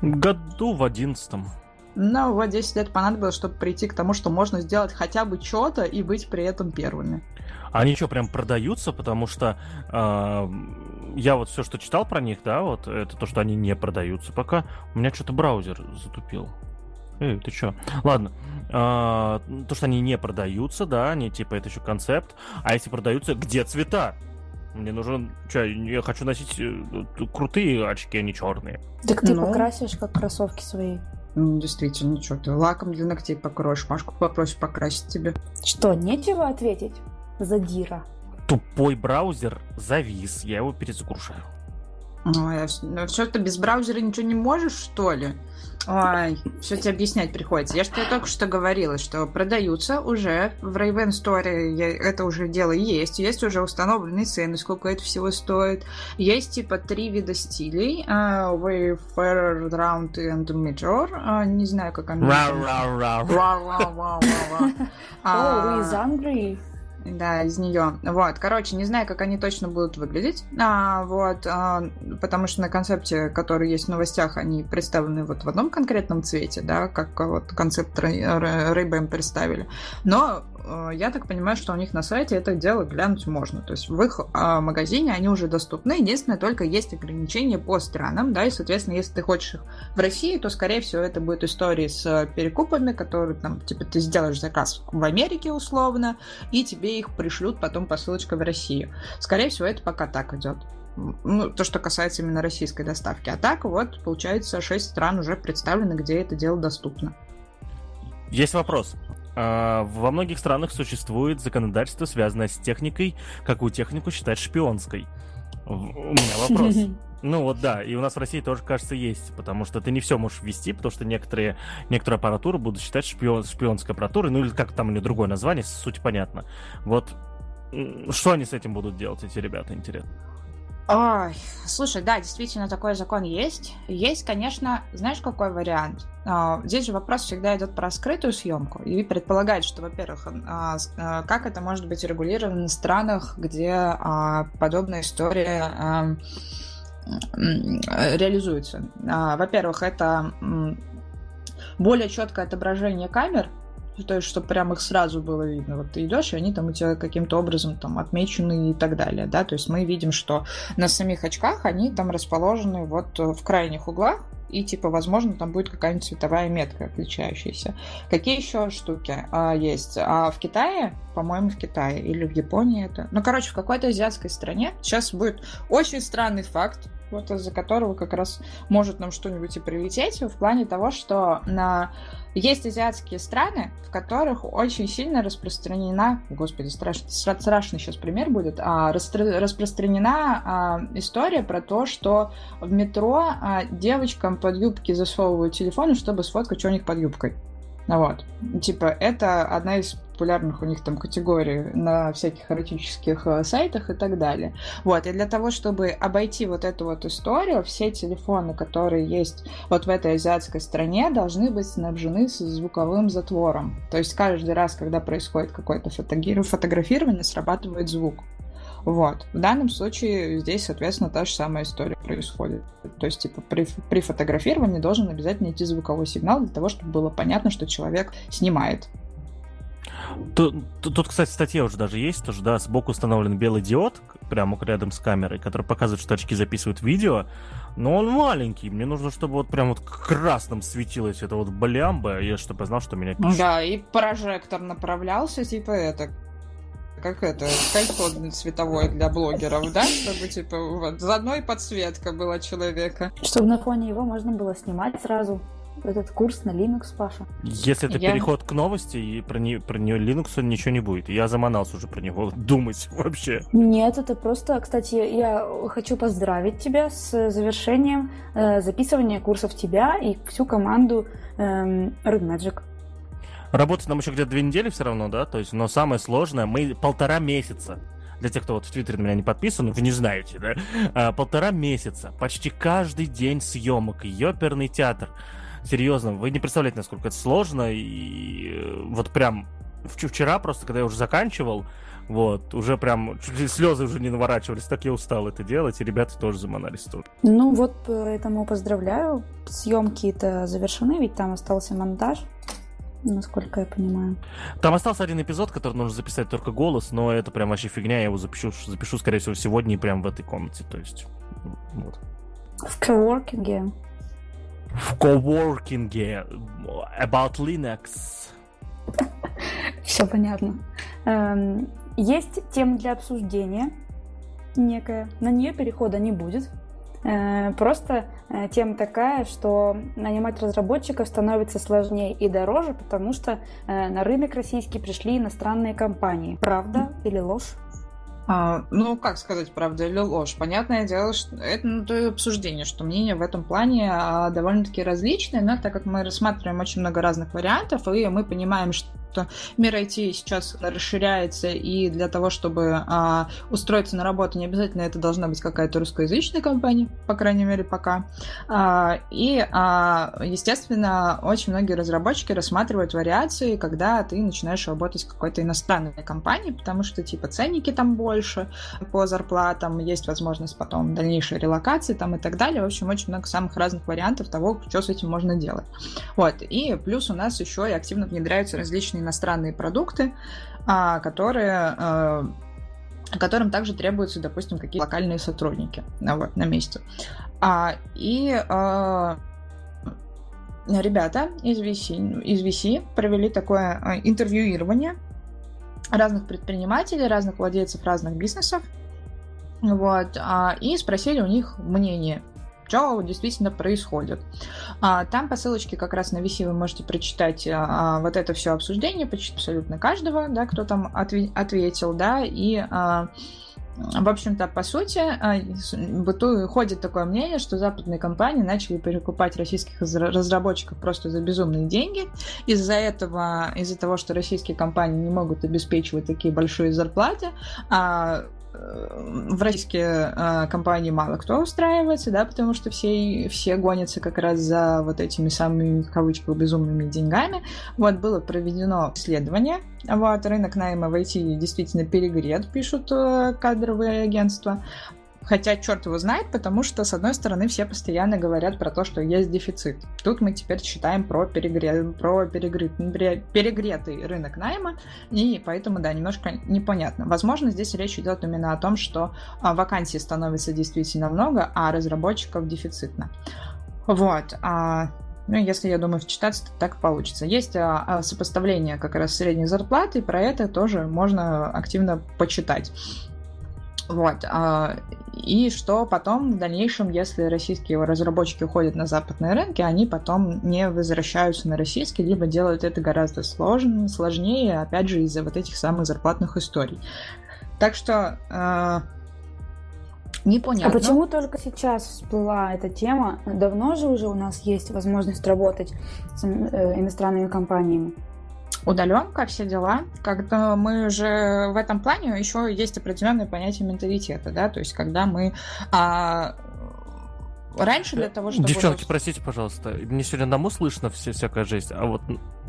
C: Году в одиннадцатом.
B: Но вот 10 лет понадобилось, чтобы прийти к тому, что можно сделать хотя бы что-то и быть при этом первыми.
C: Они что, прям продаются? Потому что э, я вот все, что читал про них, да, вот это то, что они не продаются пока. У меня что-то браузер затупил. Эй, ты чё? Ладно. А, то, что они не продаются, да, они типа это еще концепт. А если продаются, где цвета? Мне нужен... Че, я хочу носить э, крутые очки, а не черные.
A: Так ты ну... покрасишь, как кроссовки свои.
B: Ну, действительно, что ты лаком для ногтей покроешь, Машку попросишь покрасить тебе.
A: Что, нечего ответить? Задира.
C: Тупой браузер завис, я его перезагружаю.
B: Ой, ну что ты без браузера ничего не можешь, что ли? Ой, все тебе объяснять приходится. Я же тебе только что говорила, что продаются уже в Raven Store, это уже дело есть. Есть уже установленные цены, сколько это всего стоит. Есть типа три вида стилей. Uh, Wayfarer, Round and Major. Uh, не знаю, как они...
A: Oh, из Англии?
B: Да, из нее. Вот, короче, не знаю, как они точно будут выглядеть. А, вот, а, потому что на концепте, который есть в новостях, они представлены вот в одном конкретном цвете, да, как вот концепт Ray-Ban представили. Но Э, я так понимаю, что у них на сайте это дело глянуть можно. То есть в их а, магазине они уже доступны. Единственное, только есть ограничения по странам, да, и, соответственно, если ты хочешь их в России, то, скорее всего, это будет истории с перекупами, которые там, типа, ты сделаешь заказ в Америке условно, и тебе их пришлют потом посылочкой в Россию. Скорее всего, это пока так идет. Ну, то, что касается именно российской доставки. А так, вот, получается, шесть стран уже представлены, где это дело доступно.
C: Есть вопрос. А, во многих странах существует законодательство, связанное с техникой, какую технику считать шпионской. У меня вопрос. Ну вот да, и у нас в России тоже, кажется, есть, потому что ты не все можешь ввести, потому что некоторые, некоторую аппаратуру будут считать шпион, шпионской аппаратурой, ну или как там у нее другое название, суть понятна. Вот что они с этим будут делать, эти ребята, интересно?
B: Ой, слушай, да, действительно такой закон есть. Есть, конечно, знаешь, какой вариант? А, здесь же вопрос всегда идет про скрытую съемку и предполагает, что, во-первых, а, а, как это может быть регулировано в странах, где подобная история реализуется. Во-первых, это более четкое отображение камер, то есть, чтобы прям их сразу было видно. Вот ты идешь, и они там у тебя каким-то образом там отмечены и так далее, да, то есть мы видим, что на самих очках они там расположены вот в крайних углах, и типа, возможно, там будет какая-нибудь цветовая метка отличающаяся. Какие еще штуки а, есть? А в Китае, по-моему, в Китае или в Японии это. Ну, короче, в какой-то азиатской стране сейчас будет очень странный факт, вот из-за которого как раз может нам что-нибудь и прилететь, в плане того, что на есть азиатские страны, в которых очень сильно распространена, господи, страшный, страшный сейчас пример будет, а, распро, распространена а, история про то, что в метро а, девочкам под юбки засовывают телефоны, чтобы сфоткать, что у них под юбкой. Вот. Типа, это одна из популярных у них там категорий на всяких эротических э, сайтах и так далее. Вот. И для того, чтобы обойти вот эту вот историю, все телефоны, которые есть вот в этой азиатской стране, должны быть снабжены с звуковым затвором. То есть каждый раз, когда происходит какое-то фотографирование, срабатывает звук. Вот. В данном случае здесь, соответственно, та же самая история происходит. То есть, типа, при, при фотографировании должен обязательно идти звуковой сигнал для того, чтобы было понятно, что человек снимает.
C: Тут, тут, кстати, статья уже даже есть, тоже, да, сбоку установлен белый диод, прямо рядом с камерой, который показывает, что очки записывают видео, но он маленький, мне нужно, чтобы вот прям вот красным светилось это вот блямба, я чтобы я знал, что меня
B: пишут. Да, и прожектор направлялся, типа это, как это, кольцо цветовое для блогеров, да? Чтобы, типа, вот, заодно и подсветка была человека.
A: Чтобы на фоне его можно было снимать сразу этот курс на Linux, Паша.
C: Если это я... переход к новости, и про, не, про нее Linux ничего не будет. Я заманался уже про него думать вообще.
A: Нет, это просто, кстати, я хочу поздравить тебя с завершением э, записывания курсов тебя и всю команду э, Red Magic.
C: Работать нам еще где-то две недели все равно, да? То есть, но самое сложное, мы полтора месяца для тех, кто вот в Твиттере на меня не подписан, вы не знаете, да? А, полтора месяца, почти каждый день съемок, ёперный театр серьезно, вы не представляете, насколько это сложно. И э, вот прям вчера просто, когда я уже заканчивал, вот, уже прям слезы уже не наворачивались, так я устал это делать, и ребята тоже заманались тут.
A: Ну вот, поэтому поздравляю. Съемки это завершены, ведь там остался монтаж насколько я понимаю.
C: Там остался один эпизод, который нужно записать только голос, но это прям вообще фигня, я его запишу, запишу скорее всего, сегодня и прям в этой комнате, то есть, вот.
A: В коворкинге?
C: в коворкинге about Linux.
A: Все понятно. Эм, есть тема для обсуждения некая. На нее перехода не будет. Э, просто тема такая, что нанимать разработчиков становится сложнее и дороже, потому что э, на рынок российский пришли иностранные компании. Правда или ложь?
B: А, ну, как сказать, правда или ложь? Понятное дело, что это ну, то обсуждение, что мнения в этом плане а, довольно-таки различные, но так как мы рассматриваем очень много разных вариантов, и мы понимаем, что мир IT сейчас расширяется, и для того, чтобы а, устроиться на работу, не обязательно это должна быть какая-то русскоязычная компания, по крайней мере, пока. А, и, а, естественно, очень многие разработчики рассматривают вариации, когда ты начинаешь работать в какой-то иностранной компании, потому что, типа, ценники там больше по зарплатам, есть возможность потом дальнейшей релокации там и так далее. В общем, очень много самых разных вариантов того, что с этим можно делать. Вот. И плюс у нас еще и активно внедряются различные иностранные продукты, а, которые а, которым также требуются, допустим, какие-то локальные сотрудники вот, на месте. А, и а, ребята из VC, из VC провели такое а, интервьюирование разных предпринимателей, разных владельцев разных бизнесов, вот, а, и спросили у них мнение что действительно происходит. А, там по ссылочке как раз на VC вы можете прочитать а, вот это все обсуждение, почти абсолютно каждого, да, кто там ответил, да, и а, в общем-то, по сути, ходит такое мнение, что западные компании начали перекупать российских разработчиков просто за безумные деньги. Из-за этого, из-за того, что российские компании не могут обеспечивать такие большие зарплаты, в российские э, компании мало кто устраивается, да, потому что все, все гонятся как раз за вот этими самыми, в кавычках, безумными деньгами. Вот, было проведено исследование, вот, рынок найма в IT действительно перегрет, пишут э, кадровые агентства. Хотя черт его знает, потому что, с одной стороны, все постоянно говорят про то, что есть дефицит. Тут мы теперь читаем про, перегре... про перегрет... перегретый рынок найма, и поэтому, да, немножко непонятно. Возможно, здесь речь идет именно о том, что а, вакансий становится действительно много, а разработчиков дефицитно. Вот. А, ну, если, я думаю, вчитаться, то так получится. Есть а, а, сопоставление как раз средней зарплаты, и про это тоже можно активно почитать. Вот. А, и что потом в дальнейшем, если российские разработчики уходят на западные рынки, они потом не возвращаются на российский, либо делают это гораздо сложнее, сложнее опять же, из-за вот этих самых зарплатных историй. Так что э, непонятно.
A: А почему только сейчас всплыла эта тема? Давно же уже у нас есть возможность работать с э, иностранными компаниями
B: удаленка, все дела. Когда мы же в этом плане еще есть определенное понятие менталитета, да, то есть когда мы а, раньше для того, чтобы...
C: Девчонки, простите, пожалуйста, мне сегодня одному слышно все, всякая жесть, а вот,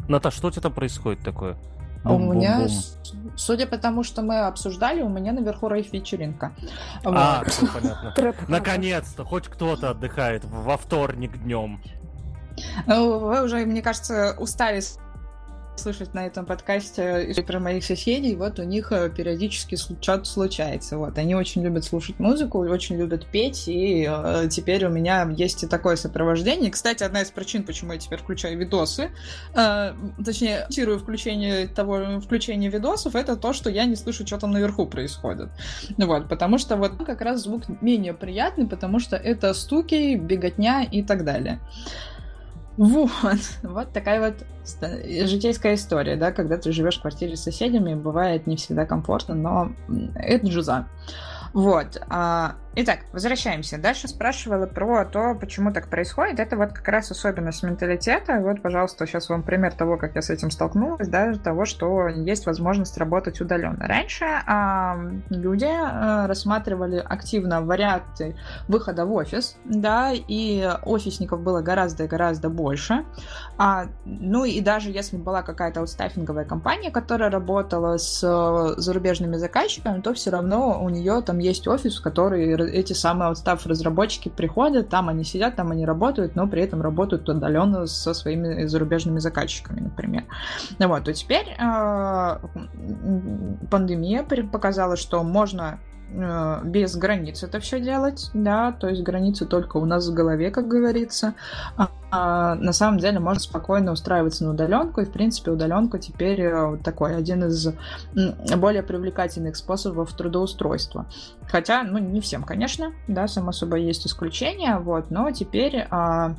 C: Наташ, что у тебя там происходит такое?
B: А у меня, судя по тому, что мы обсуждали, у меня наверху рейв-вечеринка.
C: А, все понятно. Наконец-то, хоть кто-то отдыхает во вторник днем.
B: Ну, вы уже, мне кажется, устали слышать на этом подкасте про моих соседей, вот у них э, периодически что-то случается. Вот. Они очень любят слушать музыку, очень любят петь, и э, теперь у меня есть и такое сопровождение. Кстати, одна из причин, почему я теперь включаю видосы, э, точнее, комментирую включение того, включение видосов, это то, что я не слышу, что там наверху происходит. Вот, потому что вот как раз звук менее приятный, потому что это стуки, беготня и так далее. Вот, вот такая вот житейская история, да, когда ты живешь в квартире с соседями, бывает не всегда комфортно, но это джуза. Вот. А, итак, возвращаемся. Дальше спрашивала про то, почему так происходит. Это вот как раз особенность менталитета. Вот, пожалуйста, сейчас вам пример того, как я с этим столкнулась, да, того, что есть возможность работать удаленно. Раньше а, люди а, рассматривали активно варианты выхода в офис, да, и офисников было гораздо и гораздо больше. А, ну и даже если была какая-то вот стаффинговая компания, которая работала с э, зарубежными заказчиками, то все равно у нее там есть офис, в который эти самые вот став разработчики приходят, там они сидят, там они работают, но при этом работают удаленно со своими зарубежными заказчиками, например. Ну вот, то теперь э, пандемия показала, что можно Э, без границ это все делать, да, то есть границы только у нас в голове, как говорится. А, на самом деле можно спокойно устраиваться на удаленку, и в принципе удаленка теперь э, такой один из более привлекательных способов трудоустройства. Хотя, ну, не всем, конечно, да, само собой есть исключения, вот, но теперь а,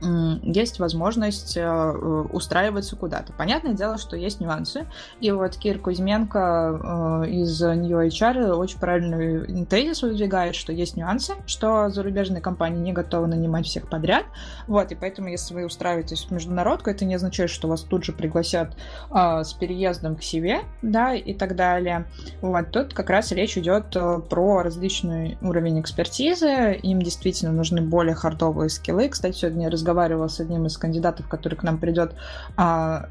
B: есть возможность э, устраиваться куда-то. Понятное дело, что есть нюансы. И вот Кир Кузьменко э, из New HR очень правильный тезис выдвигает, что есть нюансы, что зарубежные компании не готовы нанимать всех подряд. Вот, и поэтому, если вы устраиваетесь в международку, это не означает, что вас тут же пригласят э, с переездом к себе, да, и так далее. Вот, тут как раз речь идет про различный уровень экспертизы. Им действительно нужны более хардовые скиллы. Кстати, сегодня я разговаривала с одним из кандидатов, который к нам придет а,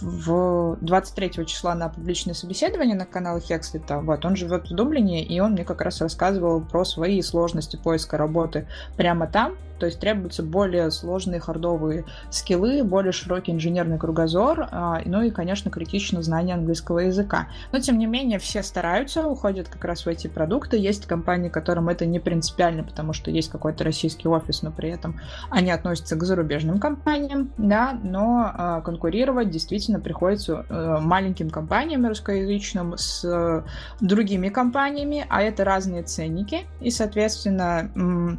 B: в 23 числа на публичное собеседование на канал Хекслита. Вот, он живет в Дублине, и он мне как раз рассказывал про свои сложности поиска работы прямо там, то есть требуются более сложные хардовые скиллы, более широкий инженерный кругозор, а, ну и, конечно, критично знание английского языка. Но, тем не менее, все стараются, уходят как раз в эти продукты. Есть компании, которым это не принципиально, потому что есть какой-то российский офис, но при этом они относятся к зарубежным компаниям, да, но а, конкурировать действительно приходится э, маленьким компаниям русскоязычным с э, другими компаниями, а это разные ценники, и, соответственно,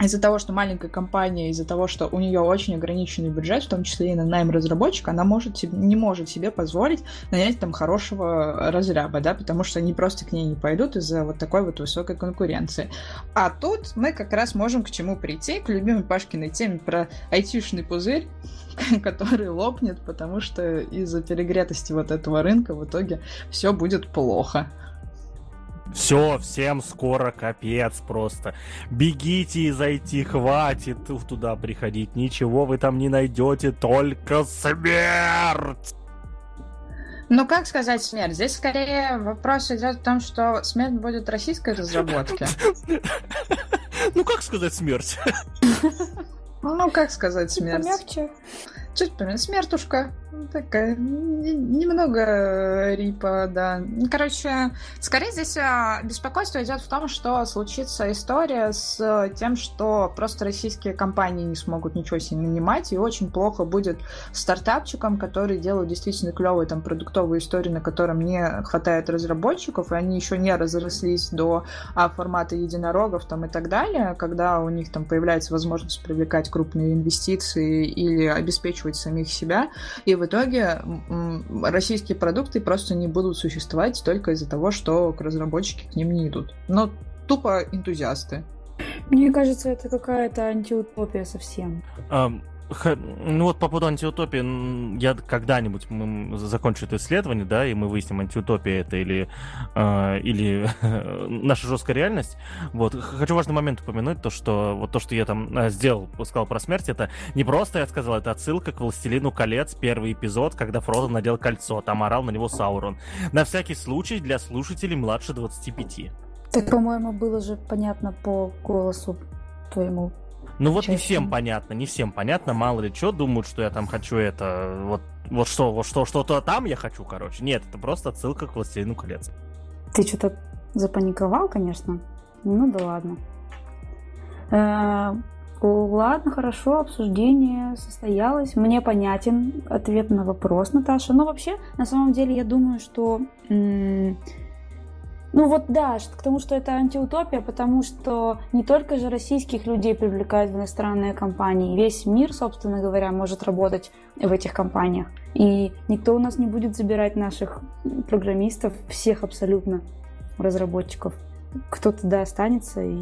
B: из-за того, что маленькая компания, из-за того, что у нее очень ограниченный бюджет, в том числе и на найм разработчика, она может, не может себе позволить нанять там хорошего разряба, да, потому что они просто к ней не пойдут из-за вот такой вот высокой конкуренции. А тут мы как раз можем к чему прийти, к любимой Пашкиной теме про айтишный пузырь, который лопнет, потому что из-за перегретости вот этого рынка в итоге все будет плохо.
C: Все, всем скоро капец просто. Бегите и зайти, хватит туда приходить. Ничего вы там не найдете, только смерть.
B: Ну, как сказать смерть? Здесь скорее вопрос идет в том, что смерть будет российской разработки.
C: Ну, как сказать смерть?
B: Ну, как сказать смерть?
A: Помягче.
B: Чуть помимо смертушка. Такая, немного рипа, да. Короче, скорее здесь а, беспокойство идет в том, что случится история с тем, что просто российские компании не смогут ничего себе нанимать, и очень плохо будет стартапчикам, которые делают действительно клевые там продуктовые истории, на котором не хватает разработчиков, и они еще не разрослись до а, формата единорогов там и так далее, когда у них там появляется возможность привлекать крупные инвестиции или обеспечивать самих себя, и в итоге российские продукты просто не будут существовать только из-за того, что разработчики к ним не идут. Но тупо энтузиасты.
A: Мне кажется, это какая-то антиутопия совсем.
C: Um, ну вот по поводу антиутопии, я когда-нибудь закончу это исследование, да, и мы выясним, антиутопия это или, э, или наша жесткая реальность. Вот. Хочу важный момент упомянуть, то, что вот то, что я там э, сделал, сказал про смерть, это не просто я сказал, это отсылка к «Властелину колец», первый эпизод, когда Фродо надел кольцо, там орал на него Саурон. На всякий случай для слушателей младше 25.
A: Так, по-моему, было же понятно по голосу твоему
C: ну вот не всем понятно, не всем понятно, мало ли что думают, что я там хочу это, вот Вот что, вот что, что-то там я хочу, короче. Нет, это просто отсылка к «Властелину колец».
A: Ты что-то запаниковал, конечно. Ну да ладно. Э, ладно, хорошо, обсуждение состоялось. Мне понятен ответ на вопрос, Наташа. Но вообще, на самом деле, я думаю, что... Ну вот да, к тому, что это антиутопия, потому что не только же российских людей привлекают в иностранные компании. Весь мир, собственно говоря, может работать в этих компаниях. И никто у нас не будет забирать наших программистов, всех абсолютно разработчиков. Кто-то да останется и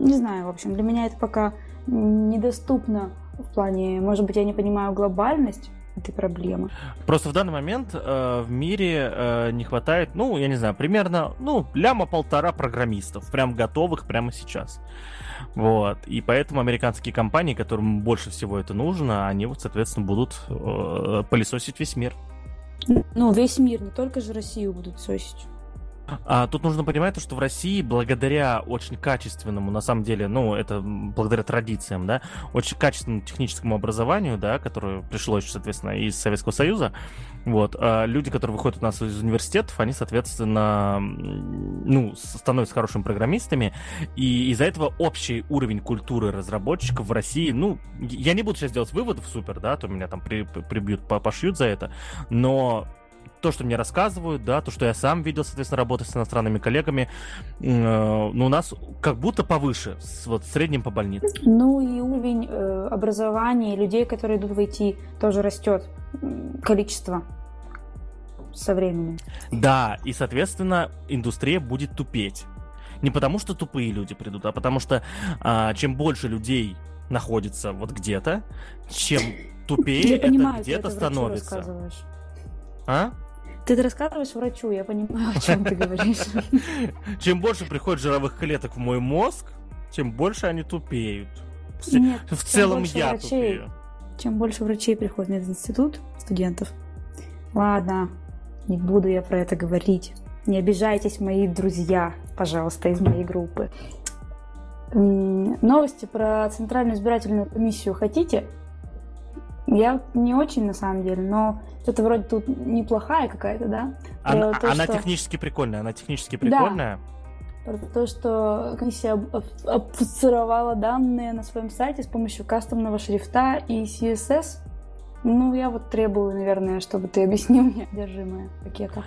A: не знаю, в общем, для меня это пока недоступно в плане, может быть, я не понимаю глобальность этой проблемы.
C: Просто в данный момент э, в мире э, не хватает, ну, я не знаю, примерно, ну, ляма полтора программистов, прям готовых прямо сейчас. Вот. И поэтому американские компании, которым больше всего это нужно, они вот, соответственно, будут э, пылесосить весь мир.
A: Ну, весь мир, не только же Россию будут сосить.
C: А, тут нужно понимать, что в России благодаря очень качественному, на самом деле, ну, это благодаря традициям, да, очень качественному техническому образованию, да, которое пришло еще, соответственно, из Советского Союза, вот, а люди, которые выходят у нас из университетов, они, соответственно, ну, становятся хорошими программистами, и из-за этого общий уровень культуры разработчиков в России, ну, я не буду сейчас делать выводов супер, да, то меня там при, прибьют, пошьют за это, но то, что мне рассказывают, да, то, что я сам видел, соответственно, работать с иностранными коллегами, э, ну, у нас как будто повыше, с, вот в среднем по больнице.
A: Ну и уровень э, образования людей, которые идут в IT, тоже растет количество со временем.
C: Да, и, соответственно, индустрия будет тупеть. Не потому, что тупые люди придут, а потому что а, чем больше людей находится вот где-то, чем тупее это где-то становится. А?
A: Ты рассказываешь врачу, я понимаю, о чем ты говоришь.
C: Чем больше приходит жировых клеток в мой мозг, тем больше они тупеют.
A: Нет,
C: в целом я врачей, тупею.
A: Чем больше врачей приходит в этот институт, студентов. Ладно, не буду я про это говорить. Не обижайтесь, мои друзья, пожалуйста, из моей группы. Новости про Центральную избирательную комиссию хотите? Я не очень, на самом деле, но это вроде тут неплохая какая-то, да?
C: Она, то, она что... технически прикольная, она технически прикольная.
A: Да. Про то, что комиссия обфуцировала данные на своем сайте с помощью кастомного шрифта и CSS. Ну, я вот требую, наверное, чтобы ты объяснил мне содержимое пакета.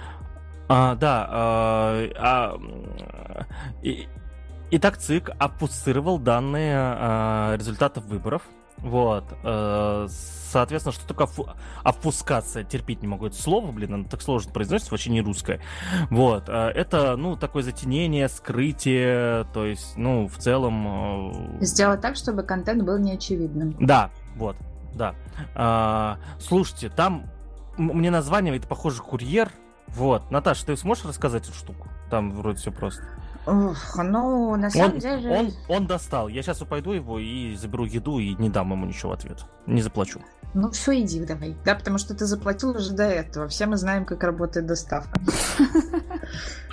C: А, да. А, а, и, итак, ЦИК обфуцировал данные а, результатов выборов. Вот. А, соответственно, что такое опускаться, терпеть не могу это слово, блин, оно так сложно произносится, вообще не русское. Вот, а, это, ну, такое затенение, скрытие, то есть, ну, в целом...
B: Э, Сделать так, чтобы контент был неочевидным.
C: Да, вот, да. А, слушайте, там мне название, это похоже курьер, вот. Наташа, ты сможешь рассказать эту штуку? Там вроде все просто.
B: Ох, ну, на самом
C: он,
B: деле...
C: Он, он достал. Я сейчас пойду его и заберу еду и не дам ему ничего в ответ. Не заплачу.
B: Ну все, иди давай. Да, потому что ты заплатил уже до этого. Все мы знаем, как работает доставка.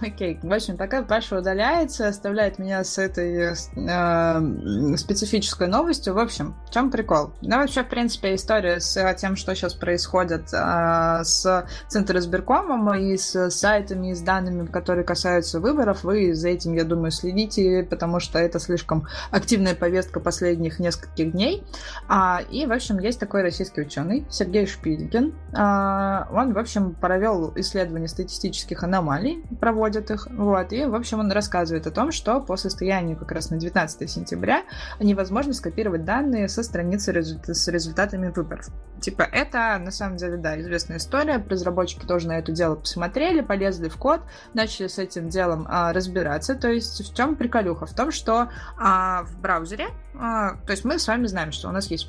B: Окей, в общем, пока Паша удаляется, оставляет меня с этой э, специфической новостью. В общем, в чем прикол? Ну, вообще, в принципе, история с тем, что сейчас происходит э, с Центром избиркомом и с сайтами, и с данными, которые касаются выборов, вы за этим, я думаю, следите, потому что это слишком активная повестка последних нескольких дней. А, и, в общем, есть такой российский ученый, Сергей Шпилькин. А, он, в общем, провел исследование статистических аномалий аномалий, проводят их, вот, и, в общем, он рассказывает о том, что по состоянию как раз на 19 сентября невозможно скопировать данные со страницы результ- с результатами выборов. Типа, это, на самом деле, да, известная история, разработчики тоже на это дело посмотрели, полезли в код, начали с этим делом а, разбираться, то есть в чем приколюха? В том, что а, в браузере, а, то есть мы с вами знаем, что у нас есть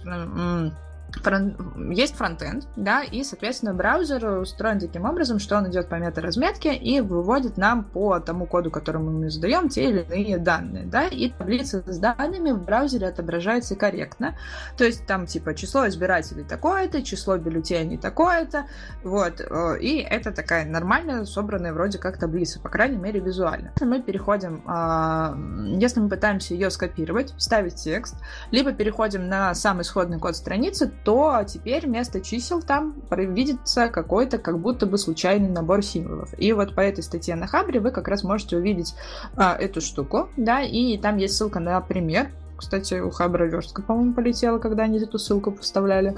B: фрон... есть фронтенд, да, и, соответственно, браузер устроен таким образом, что он идет по метаразметке и выводит нам по тому коду, которому мы задаем, те или иные данные, да, и таблица с данными в браузере отображается корректно, то есть там типа число избирателей такое-то, число бюллетеней такое-то, вот, э, и это такая нормальная, собранная вроде как таблица, по крайней мере, визуально. Мы переходим, а, если мы пытаемся ее скопировать, вставить текст, либо переходим на самый исходный код страницы, то теперь вместо чисел там видится какой-то как будто бы случайный набор символов. И вот по этой статье на Хабре вы как раз можете увидеть а, эту штуку, да, и там есть ссылка на пример. Кстати, у Хабра верстка, по-моему, полетела, когда они эту ссылку поставляли.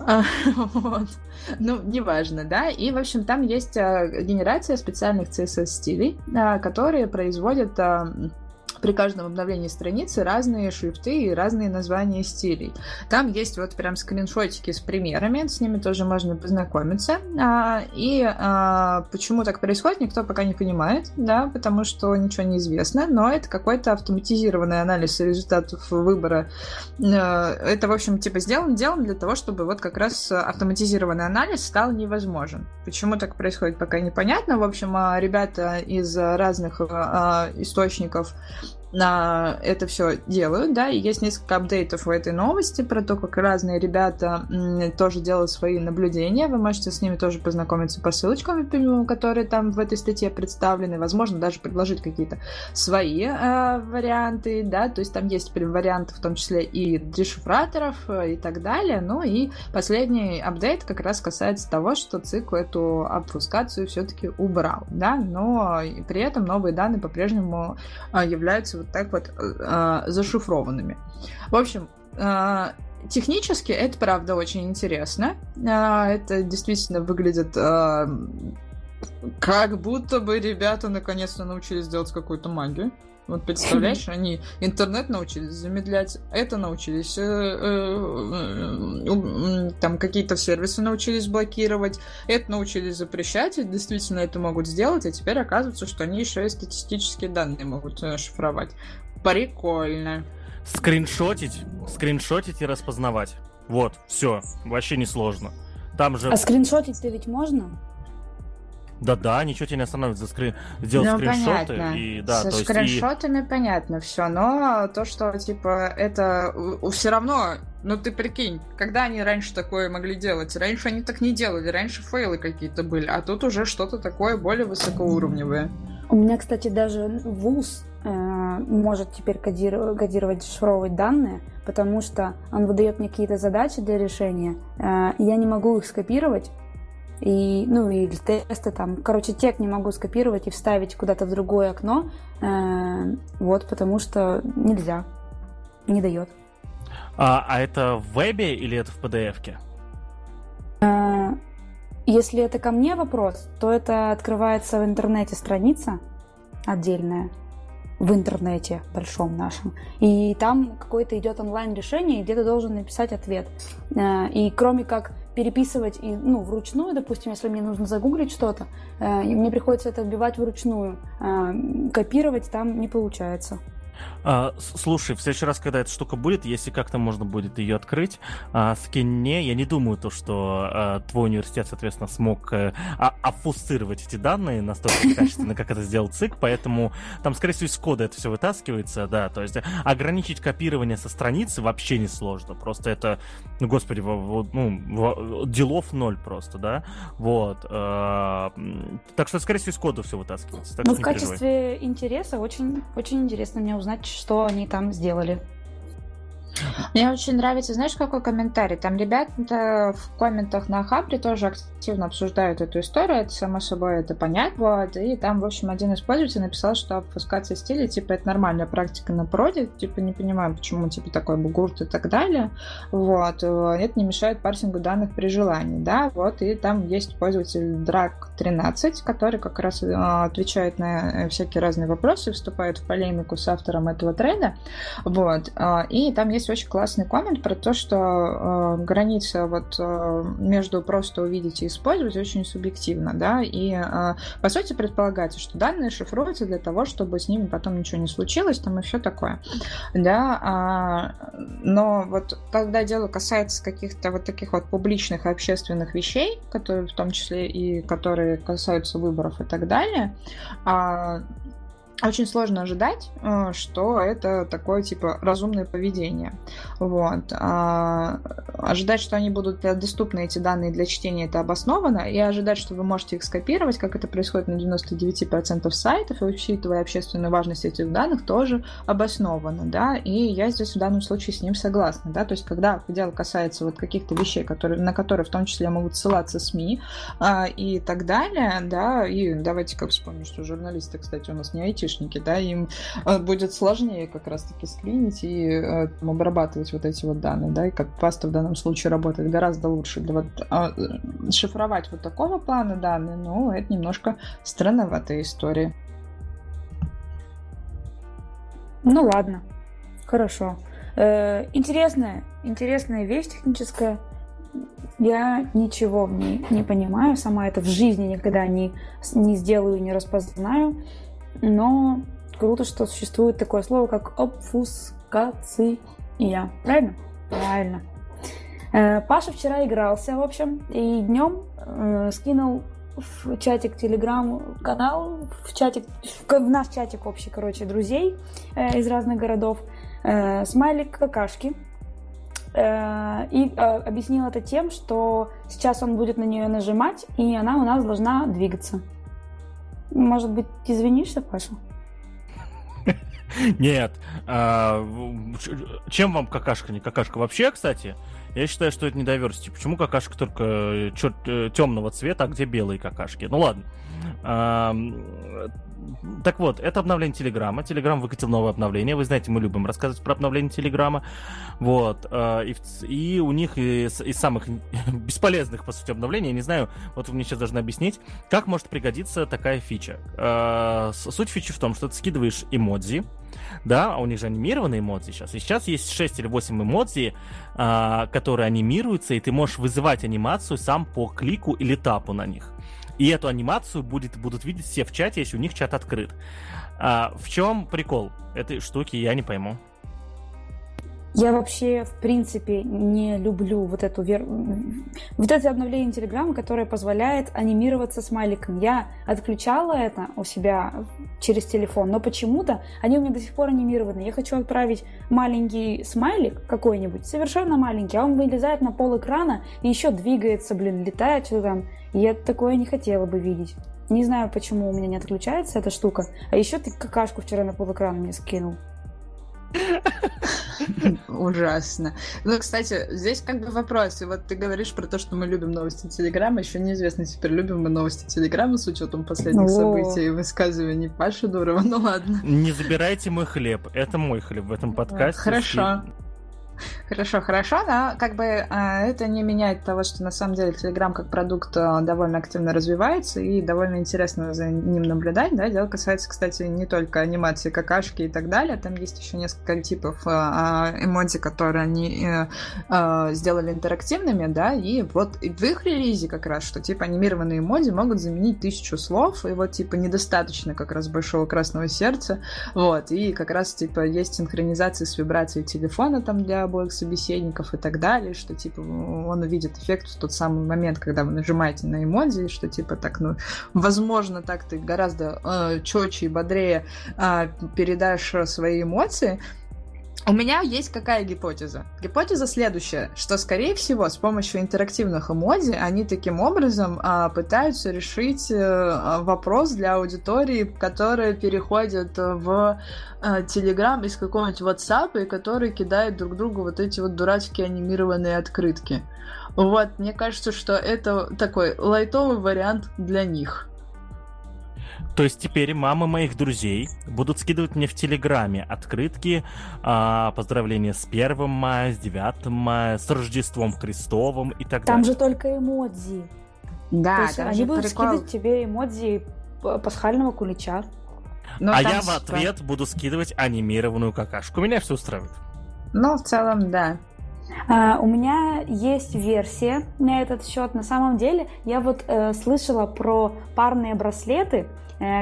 B: А, вот. Ну, неважно, да. И, в общем, там есть а, генерация специальных CSS-стилей, а, которые производят при каждом обновлении страницы разные шрифты и разные названия стилей. Там есть вот прям скриншотики с примерами, с ними тоже можно познакомиться. А, и а, почему так происходит, никто пока не понимает, да, потому что ничего не известно, но это какой-то автоматизированный анализ результатов выбора. А, это, в общем, типа сделан делом для того, чтобы вот как раз автоматизированный анализ стал невозможен. Почему так происходит, пока непонятно. В общем, ребята из разных источников на это все делают, да, и есть несколько апдейтов в этой новости про то, как разные ребята тоже делают свои наблюдения, вы можете с ними тоже познакомиться по ссылочкам, которые там в этой статье представлены, возможно, даже предложить какие-то свои э, варианты, да, то есть там есть варианты в том числе и дешифраторов э, и так далее, ну и последний апдейт как раз касается того, что цикл эту обфускацию все-таки убрал, да, но при этом новые данные по-прежнему э, являются так вот э, зашифрованными. В общем, э, технически это правда очень интересно. Э, это действительно выглядит э, как будто бы ребята наконец-то научились делать какую-то магию. Вот представляешь, они интернет научились замедлять, это научились, э, э, э, там какие-то сервисы научились блокировать, это научились запрещать, и действительно это могут сделать, а теперь оказывается, что они еще и статистические данные могут э, шифровать. Прикольно.
C: Скриншотить, скриншотить и распознавать. Вот, все, вообще не сложно. Там же...
A: А скриншотить-то ведь можно?
C: Да-да, ничего тебя не остановит за скрин... сделать ну, скриншоты.
B: Понятно. И, да, Со то скриншотами и... понятно все, но то, что, типа, это все равно, ну ты прикинь, когда они раньше такое могли делать? Раньше они так не делали, раньше фейлы какие-то были, а тут уже что-то такое более высокоуровневое.
A: У меня, кстати, даже вуз э, может теперь кодировать, кодировать, дешифровывать данные, потому что он выдает мне какие-то задачи для решения, э, я не могу их скопировать, и, ну, или тесты там. Короче, тег не могу скопировать и вставить куда-то в другое окно, э, вот, потому что нельзя, не дает.
C: А, а это в вебе или это в PDF-ке?
A: Э, если это ко мне вопрос, то это открывается в интернете страница отдельная, в интернете большом нашем. И там какое-то идет онлайн-решение, и где ты должен написать ответ. Э, и кроме как переписывать и, ну, вручную, допустим, если мне нужно загуглить что-то, э, мне приходится это вбивать вручную. Э, копировать там не получается.
C: А, слушай, в следующий раз, когда эта штука будет, если как-то можно будет ее открыть, а, скинь мне. Я не думаю, то, что а, твой университет, соответственно, смог а, офусцировать эти данные настолько качественно, как это сделал ЦИК, поэтому там, скорее всего, из кода это все вытаскивается, да, то есть ограничить копирование со страницы вообще не сложно, просто это, ну, господи, ну, делов ноль просто, да, вот. А, так что, скорее всего, из кода все вытаскивается.
A: Ну, в качестве интереса очень, очень интересно мне узнать, что они там сделали.
B: Мне очень нравится, знаешь, какой комментарий? Там ребята в комментах на Хабре тоже активно обсуждают эту историю, это само собой это понятно, вот, и там, в общем, один из пользователей написал, что обфускация стиля, типа, это нормальная практика на проде, типа, не понимаю, почему, типа, такой бугурт и так далее, вот, это не мешает парсингу данных при желании, да, вот, и там есть пользователь Drag13, который как раз э, отвечает на всякие разные вопросы, вступает в полемику с автором этого тренда, вот, э, и там есть есть очень классный коммент про то, что э, граница вот э, между просто увидеть и использовать очень субъективна, да, и э, по сути предполагается, что данные шифруются для того, чтобы с ними потом ничего не случилось, там и все такое, да, а, но вот когда дело касается каких-то вот таких вот публичных и общественных вещей, которые в том числе и которые касаются выборов и так далее, а, очень сложно ожидать, э, что это такое, типа, разумное поведение. Вот. А ожидать, что они будут доступны, эти данные для чтения, это обоснованно, и ожидать, что вы можете их скопировать, как это происходит на 99% сайтов, и учитывая общественную важность этих данных, тоже обоснованно, да, и я здесь в данном случае с ним согласна, да, то есть когда дело касается вот каких-то вещей, которые, на которые в том числе могут ссылаться СМИ а, и так далее, да, и давайте как вспомним, что журналисты, кстати, у нас не айтишники, айтишники, да, им э, будет сложнее как раз-таки скринить и э, там, обрабатывать вот эти вот данные, да, и как паста в данном случае работает гораздо лучше. Для вот, а, шифровать вот такого плана данные, ну, это немножко странноватая история.
A: Ну ладно, хорошо. Э, интересная, интересная вещь техническая. Я ничего в ней не понимаю, сама это в жизни никогда не, не сделаю, не распознаю. Но круто, что существует такое слово, как обфускация. Правильно? Правильно. Э, Паша вчера игрался, в общем, и днем э, скинул в чатик телеграм-канал, в чатик, в наш чатик общий, короче, друзей э, из разных городов, э, смайлик какашки. Э, и э, объяснил это тем, что сейчас он будет на нее нажимать, и она у нас должна двигаться. Может быть, извинишься, Паша?
C: Нет. А, чем вам какашка не какашка? Вообще, кстати, я считаю, что это недоверсти. Почему какашка только э, темного цвета, а где белые какашки? Ну ладно. Так вот, это обновление Телеграма. Телеграм выкатил новое обновление. Вы знаете, мы любим рассказывать про обновление Телеграма. Вот. А, и, и у них из, из самых бесполезных, по сути, обновлений, я не знаю, вот вы мне сейчас должны объяснить, как может пригодиться такая фича. А, суть фичи в том, что ты скидываешь эмодзи, да, а у них же анимированные эмодзи сейчас. И сейчас есть 6 или 8 эмодзи, которые анимируются, и ты можешь вызывать анимацию сам по клику или тапу на них. И эту анимацию будет, будут видеть все в чате, если у них чат открыт. А, в чем прикол этой штуки, я не пойму.
A: Я вообще, в принципе, не люблю вот эту вер... вот это обновление Телеграма, которое позволяет анимироваться смайликом. Я отключала это у себя через телефон, но почему-то они у меня до сих пор анимированы. Я хочу отправить маленький смайлик какой-нибудь, совершенно маленький, а он вылезает на пол экрана и еще двигается, блин, летает что-то там. Я такое не хотела бы видеть. Не знаю, почему у меня не отключается эта штука. А еще ты какашку вчера на пол экрана мне скинул.
B: Ужасно. Ну, кстати, здесь как бы вопрос. И вот ты говоришь про то, что мы любим новости Телеграма. Еще неизвестно, теперь любим мы новости Телеграма с учетом последних событий и высказываний Паши Дурова. Ну ладно.
C: Не забирайте мой хлеб. Это мой хлеб в этом подкасте.
B: Хорошо. Хорошо, хорошо, но как бы а, это не меняет того, что на самом деле Telegram как продукт а, довольно активно развивается и довольно интересно за ним наблюдать, да, дело касается, кстати, не только анимации какашки и так далее, там есть еще несколько типов а, эмодзи, которые они э, сделали интерактивными, да, и вот в их релизе как раз, что типа анимированные эмодзи могут заменить тысячу слов, и вот типа недостаточно как раз большого красного сердца, вот, и как раз типа есть синхронизация с вибрацией телефона там для обоих собеседников и так далее, что, типа, он увидит эффект в тот самый момент, когда вы нажимаете на эмодзи, что, типа, так, ну, возможно, так ты гораздо э, четче и бодрее э, передашь свои эмоции, у меня есть какая гипотеза? Гипотеза следующая, что, скорее всего, с помощью интерактивных эмодзи они таким образом а, пытаются решить а, вопрос для аудитории, которая переходит в а, Telegram из какого-нибудь WhatsApp и которые кидают друг другу вот эти вот дурацкие анимированные открытки. Вот, мне кажется, что это такой лайтовый вариант для них.
C: То есть теперь мамы моих друзей будут скидывать мне в Телеграме открытки, а, поздравления с 1 мая, с 9 мая, с Рождеством Христовым и так
A: там
C: далее.
A: Там же только эмодзи. Да, То есть они будут прикол... скидывать тебе эмодзи пасхального кулича.
C: Но а я в ответ буду скидывать анимированную какашку. Меня все устраивает.
B: Ну, в целом, да.
A: Uh, у меня есть версия на этот счет. На самом деле, я вот э, слышала про парные браслеты,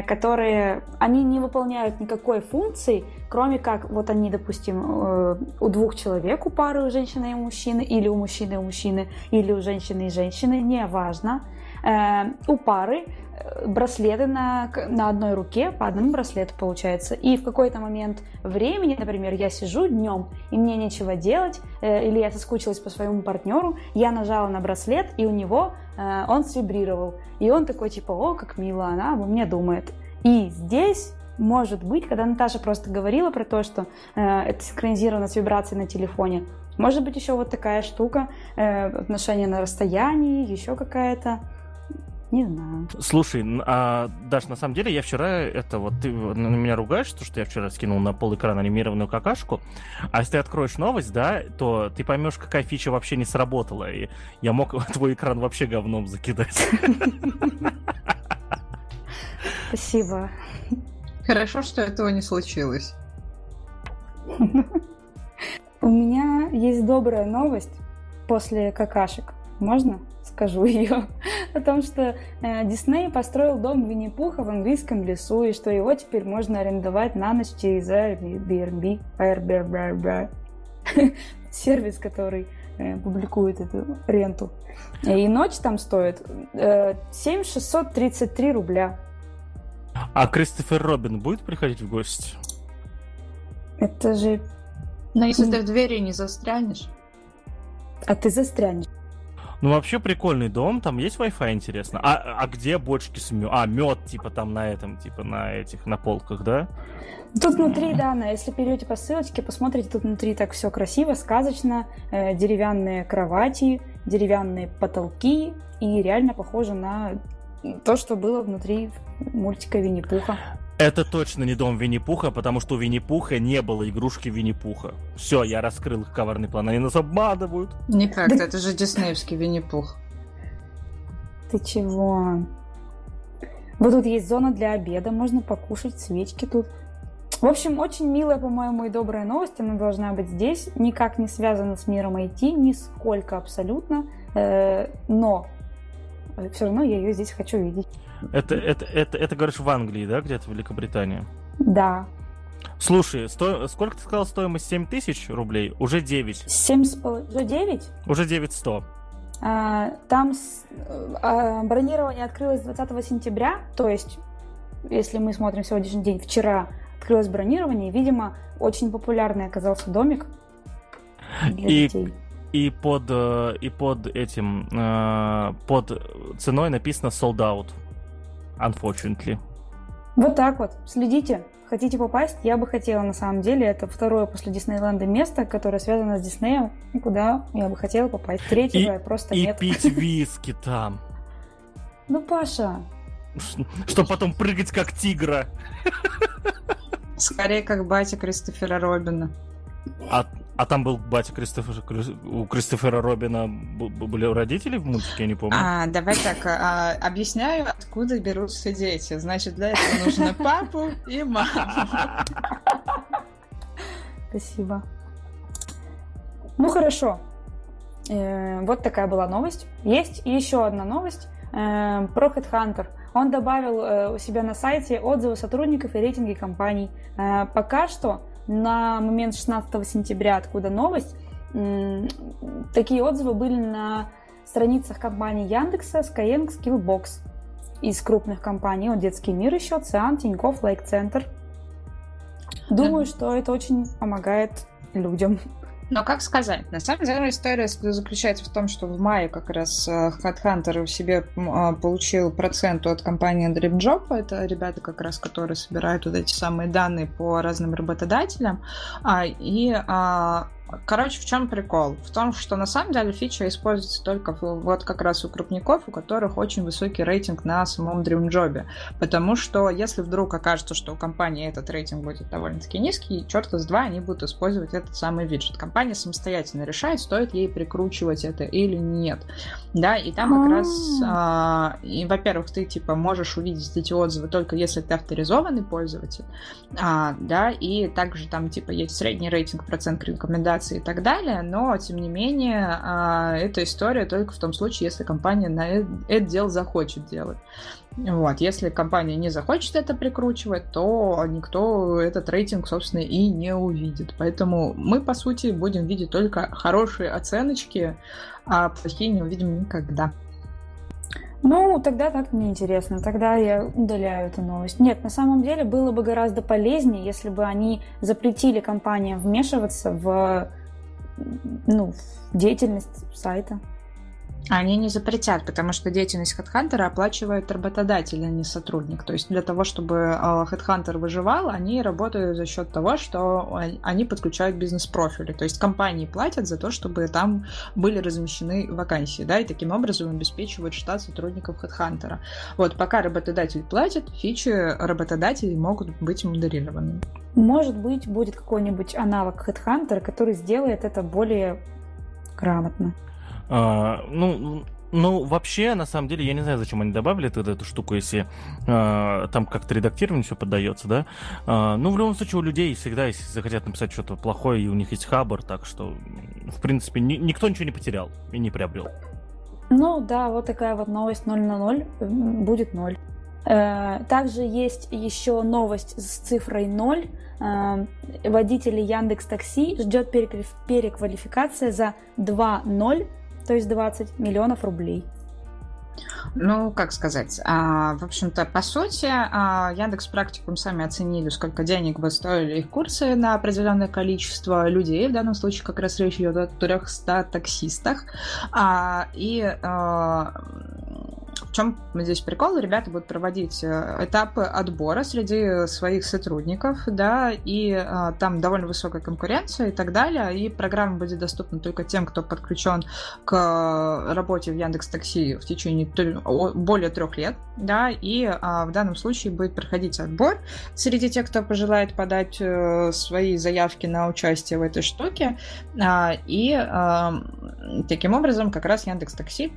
A: которые, они не выполняют никакой функции, кроме как, вот они, допустим, э, у двух человек, у пары, у женщины и мужчины, или у мужчины и у мужчины, или у женщины и женщины, неважно, э, у пары э, браслеты на, на одной руке, по одному браслету получается. И в какой-то момент времени, например, я сижу днем, и мне нечего делать, э, или я соскучилась по своему партнеру, я нажала на браслет, и у него э, он свибрировал. И он такой, типа, о, как мило, она обо мне думает. И здесь может быть, когда Наташа просто говорила про то, что э, это синхронизировано с вибрацией на телефоне, может быть еще вот такая штука, э, отношения на расстоянии, еще какая-то. Не знаю.
C: Слушай, а, Даш, на самом деле я вчера это вот ты на меня ругаешь, то, что я вчера скинул на пол экрана анимированную какашку, а если ты откроешь новость, да, то ты поймешь, какая фича вообще не сработала, и я мог твой экран вообще говном закидать.
A: Спасибо.
B: Хорошо, что этого не случилось.
A: У меня есть добрая новость после какашек. Можно? Скажу ее. О том, что э, Дисней построил дом Винни-Пуха в английском лесу, и что его теперь можно арендовать на ночь через Airbnb. Airbnb. Сервис, который э, публикует эту ренту. И ночь там стоит э, 7633 рубля.
C: А Кристофер Робин будет приходить в гости?
A: Это же...
B: Но если ты в двери не застрянешь.
A: А ты застрянешь.
C: Ну, вообще прикольный дом, там есть Wi-Fi, интересно. А, а где бочки с мед? А, мед, типа, там на этом, типа, на этих, на полках, да?
A: Тут внутри, да, на, если перейдете по ссылочке, посмотрите, тут внутри так все красиво, сказочно, э, деревянные кровати, деревянные потолки, и реально похоже на то, что было внутри мультика Винни-Пуха.
C: Это точно не дом Винни-Пуха, потому что у Винни-Пуха не было игрушки Винни-Пуха. Все, я раскрыл их коварный план. Они нас обманывают.
B: Никак, да... это же диснеевский Винни-Пух.
A: Ты чего? Вот тут есть зона для обеда, можно покушать, свечки тут. В общем, очень милая, по-моему, и добрая новость. Она должна быть здесь. Никак не связана с миром IT, нисколько абсолютно. Э, но все равно я ее здесь хочу видеть.
C: Это, это, это, это говоришь, в Англии, да, где-то в Великобритании?
A: Да.
C: Слушай, сто... сколько ты сказал стоимость? 7 тысяч рублей? Уже 9.
A: 7 с половиной... Уже 9?
C: Уже 9 100.
A: А, там с... а, бронирование открылось 20 сентября, то есть, если мы смотрим сегодняшний день, вчера открылось бронирование, видимо, очень популярный оказался домик
C: для и... детей и под, э, и под этим, э, под ценой написано sold out. Unfortunately.
A: Вот так вот. Следите. Хотите попасть? Я бы хотела, на самом деле. Это второе после Диснейленда место, которое связано с Диснеем, куда я бы хотела попасть. Третьего и, просто
C: и
A: нет.
C: И пить виски там.
A: Ну, Паша.
C: Чтобы потом прыгать как тигра.
B: Скорее, как батя Кристофера Робина.
C: А, а там был батя Кристофера, у Кристофера Робина были родители в мультике, я не помню.
B: А, давай так, а, объясняю, откуда берутся дети. Значит, для этого нужно папу и маму.
A: Спасибо. Ну хорошо. Э, вот такая была новость. Есть еще одна новость э, про HeadHunter. Он добавил э, у себя на сайте отзывы сотрудников и рейтинги компаний. Э, пока что на момент 16 сентября, откуда новость, такие отзывы были на страницах компаний Яндекса, Skyeng, Skillbox. Из крупных компаний, вот Детский мир еще, Циан, Тинькофф, Лайк Центр. Думаю, что это очень помогает людям.
B: Но как сказать, на самом деле история заключается в том, что в мае как раз э, HeadHunter себе а, получил процент от компании DreamJob, это ребята как раз, которые собирают вот эти самые данные по разным работодателям, а, и а, Короче, в чем прикол? В том, что на самом деле фича используется только вот как раз у крупников, у которых очень высокий рейтинг на самом DreamJob. Потому что если вдруг окажется, что у компании этот рейтинг будет довольно-таки низкий, черт из два они будут использовать этот самый виджет. Компания самостоятельно решает, стоит ей прикручивать это или нет. Да, и там как раз, а, и, во-первых, ты типа можешь увидеть эти отзывы только если ты авторизованный пользователь, а, да, и также там типа есть средний рейтинг, процент рекомендаций рекомендации и так далее, но, тем не менее, а, эта история только в том случае, если компания на это дело захочет делать. Вот. Если компания не захочет это прикручивать, то никто этот рейтинг, собственно, и не увидит. Поэтому мы, по сути, будем видеть только хорошие оценочки, а плохие не увидим никогда.
A: Ну, тогда так неинтересно. Тогда я удаляю эту новость. Нет, на самом деле было бы гораздо полезнее, если бы они запретили компаниям вмешиваться в, ну, деятельность сайта.
B: Они не запретят, потому что деятельность HeadHunter оплачивает работодатель, а не сотрудник. То есть для того, чтобы HeadHunter выживал, они работают за счет того, что они подключают бизнес-профили. То есть компании платят за то, чтобы там были размещены вакансии, да, и таким образом обеспечивают штат сотрудников HeadHunter. Вот пока работодатель платит, фичи работодателей могут быть модерированы.
A: Может быть, будет какой-нибудь аналог HeadHunter, который сделает это более грамотно.
C: А, ну, ну, вообще, на самом деле, я не знаю, зачем они добавили эту, эту штуку, если э, там как-то редактирование все поддается, да. Э, ну, в любом случае, у людей всегда, если захотят написать что-то плохое, и у них есть хабар, так что, в принципе, ни, никто ничего не потерял и не приобрел.
A: Ну, да, вот такая вот новость 0 на 0, будет 0. Э, также есть еще новость с цифрой 0. Э, водители Яндекс Такси ждет переквалификация за 2.0 то есть 20 миллионов рублей.
B: Ну, как сказать, а, в общем-то, по сути, а, Яндекс Практикум сами оценили, сколько денег бы стоили их курсы на определенное количество людей. В данном случае как раз речь идет о 300 таксистах. А, и а, в чем здесь прикол? Ребята будут проводить э, этапы отбора среди своих сотрудников, да, и а, там довольно высокая конкуренция и так далее, и программа будет доступна только тем, кто подключен к работе в Яндекс Такси в течение более трех лет, да, и а, в данном случае будет проходить отбор среди тех, кто пожелает подать а, свои заявки на участие в этой штуке, а, и а, таким образом как раз Яндекс Такси,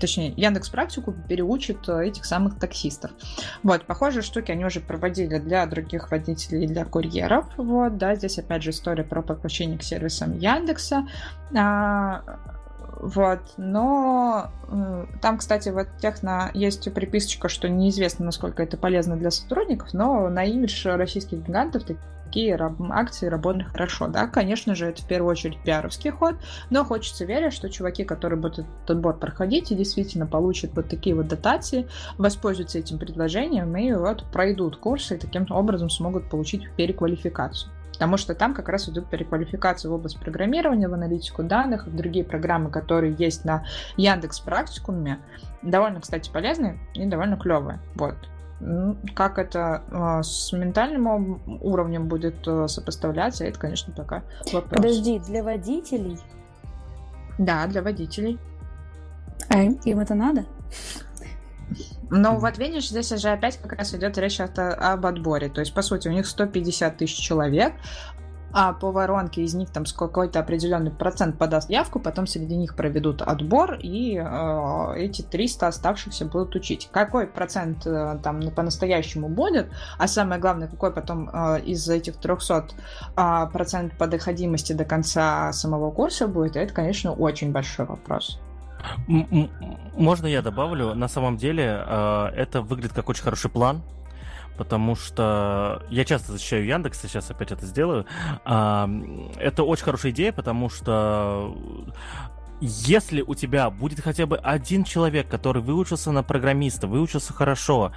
B: точнее точнее, Яндекс Практику переучит э, этих самых таксистов. Вот, похожие штуки они уже проводили для других водителей для курьеров. Вот, да, здесь опять же история про подключение к сервисам Яндекса. А, вот, но э, там, кстати, вот техно есть приписочка, что неизвестно, насколько это полезно для сотрудников, но на имидж российских гигантов такие акции работают хорошо. Да, конечно же, это в первую очередь пиаровский ход, но хочется верить, что чуваки, которые будут этот отбор проходить и действительно получат вот такие вот дотации, воспользуются этим предложением и вот пройдут курсы и таким образом смогут получить переквалификацию. Потому что там как раз идут переквалификации в область программирования, в аналитику данных, в другие программы, которые есть на Яндекс Практикуме. Довольно, кстати, полезные и довольно клевые. Вот. Как это э, с ментальным уровнем будет э, сопоставляться, это, конечно, пока вопрос.
A: Подожди, для водителей?
B: Да, для водителей.
A: А им, им это надо?
B: Но вот видишь, здесь уже опять как раз идет речь об отборе. То есть, по сути, у них 150 тысяч человек, а по воронке из них там какой-то определенный процент подаст явку, потом среди них проведут отбор, и э, эти 300 оставшихся будут учить. Какой процент э, там по-настоящему будет, а самое главное, какой потом э, из этих 300 э, процент по доходимости до конца самого курса будет, это, конечно, очень большой вопрос.
C: Можно я добавлю? На самом деле э, это выглядит как очень хороший план, потому что я часто защищаю Яндекс, сейчас опять это сделаю. Это очень хорошая идея, потому что если у тебя будет хотя бы один человек, который выучился на программиста, выучился хорошо,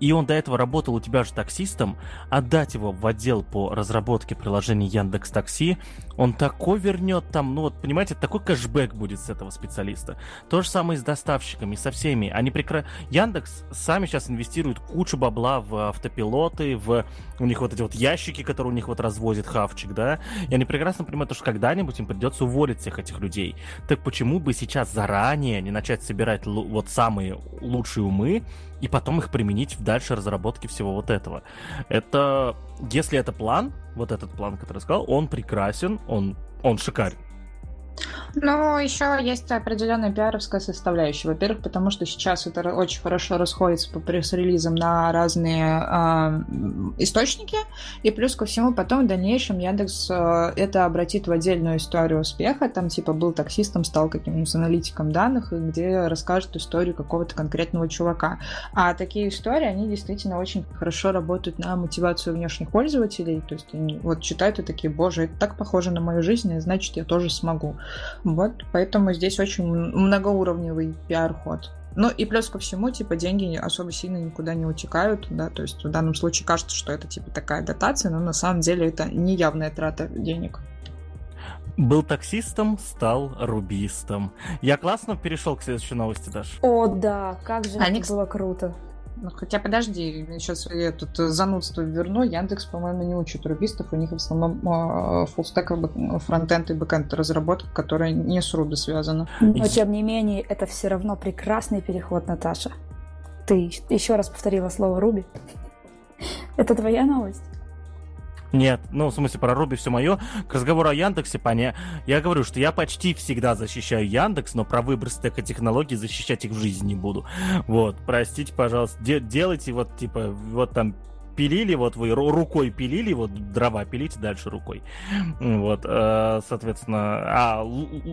C: и он до этого работал у тебя же таксистом, отдать его в отдел по разработке приложений Яндекс Такси, он такой вернет там, ну вот, понимаете, такой кэшбэк будет с этого специалиста. То же самое и с доставщиками, со всеми. Они прекра... Яндекс сами сейчас инвестируют кучу бабла в автопилоты, в у них вот эти вот ящики, которые у них вот развозит хавчик, да, и они прекрасно понимают, что когда-нибудь им придется уволить всех этих людей. Так почему бы сейчас заранее не начать собирать вот самые лучшие умы и потом их применить в дальшей разработке всего вот этого. Это, если это план, вот этот план, который я сказал, он прекрасен, он, он шикарен.
B: Ну, еще есть определенная пиаровская составляющая. Во-первых, потому что сейчас это очень хорошо расходится по пресс-релизам на разные э, источники, и плюс ко всему потом в дальнейшем Яндекс э, это обратит в отдельную историю успеха, там типа был таксистом, стал каким-нибудь аналитиком данных, где расскажет историю какого-то конкретного чувака. А такие истории, они действительно очень хорошо работают на мотивацию внешних пользователей, то есть они вот читают и такие, боже, это так похоже на мою жизнь, значит, я тоже смогу. Вот, поэтому здесь очень многоуровневый пиар-ход. Ну и плюс ко всему, типа, деньги особо сильно никуда не утекают, да, то есть в данном случае кажется, что это, типа, такая дотация, но на самом деле это не явная трата денег.
C: Был таксистом, стал рубистом. Я классно перешел к следующей новости, Даш.
A: О, да, как же Они... это было круто.
B: Ну, хотя подожди, сейчас я тут занудство верну. Яндекс, по-моему, не учит рубистов. У них в основном э, fullstack, фронтенд и бэкенд разработка, которая не с Ruby связана.
A: Но, тем не менее, это все равно прекрасный переход, Наташа. Ты еще раз повторила слово Ruby. Это твоя новость?
C: Нет, ну, в смысле, про Ruby все мое. К разговору о Яндексе, поня... я говорю, что я почти всегда защищаю Яндекс, но про выбор стека технологий защищать их в жизни не буду. Вот, простите, пожалуйста, де- делайте вот, типа, вот там пилили, вот вы рукой пилили, вот дрова пилите дальше рукой. Вот, э, соответственно, а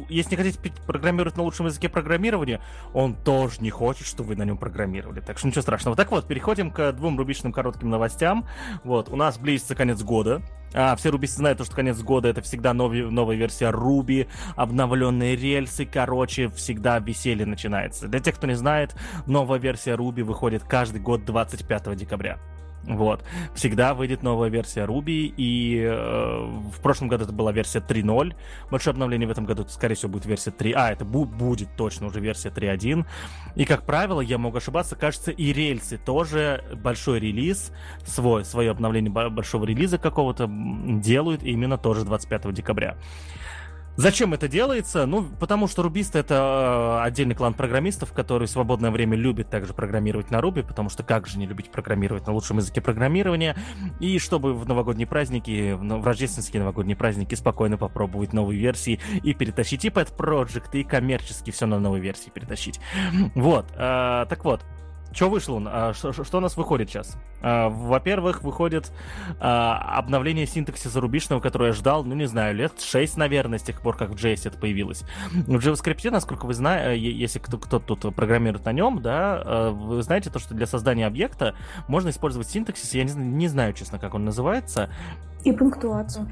C: если не хотите программировать на лучшем языке программирования, он тоже не хочет, чтобы вы на нем программировали. Так что ничего страшного. Так вот, переходим к двум рубичным коротким новостям. Вот, у нас близится конец года. А, все рубисты знают, что конец года это всегда новый, новая версия Руби, обновленные рельсы, короче, всегда веселье начинается. Для тех, кто не знает, новая версия Руби выходит каждый год 25 декабря. Вот. Всегда выйдет новая версия Ruby, и э, в прошлом году это была версия 3.0. Большое обновление в этом году, скорее всего, будет версия 3. А, это бу- будет точно уже версия 3.1. И, как правило, я могу ошибаться, кажется, и рельсы тоже большой релиз, свой, свое обновление большого релиза какого-то делают именно тоже 25 декабря. Зачем это делается? Ну, потому что рубисты это э, отдельный клан программистов, который в свободное время любит также программировать на Руби, потому что как же не любить программировать на лучшем языке программирования, и чтобы в новогодние праздники, в рождественские новогодние праздники спокойно попробовать новые версии и перетащить и Pet Project, и коммерчески все на новые версии перетащить. Вот, э, так вот, что вышло? А, что, у нас выходит сейчас? А, во-первых, выходит а, обновление синтаксиса рубишного, которое я ждал, ну, не знаю, лет 6, наверное, с тех пор, как в JS это появилось. В JavaScript, насколько вы знаете, если кто, кто тут программирует на нем, да, вы знаете то, что для создания объекта можно использовать синтаксис, я не знаю, честно, как он называется.
A: И пунктуацию.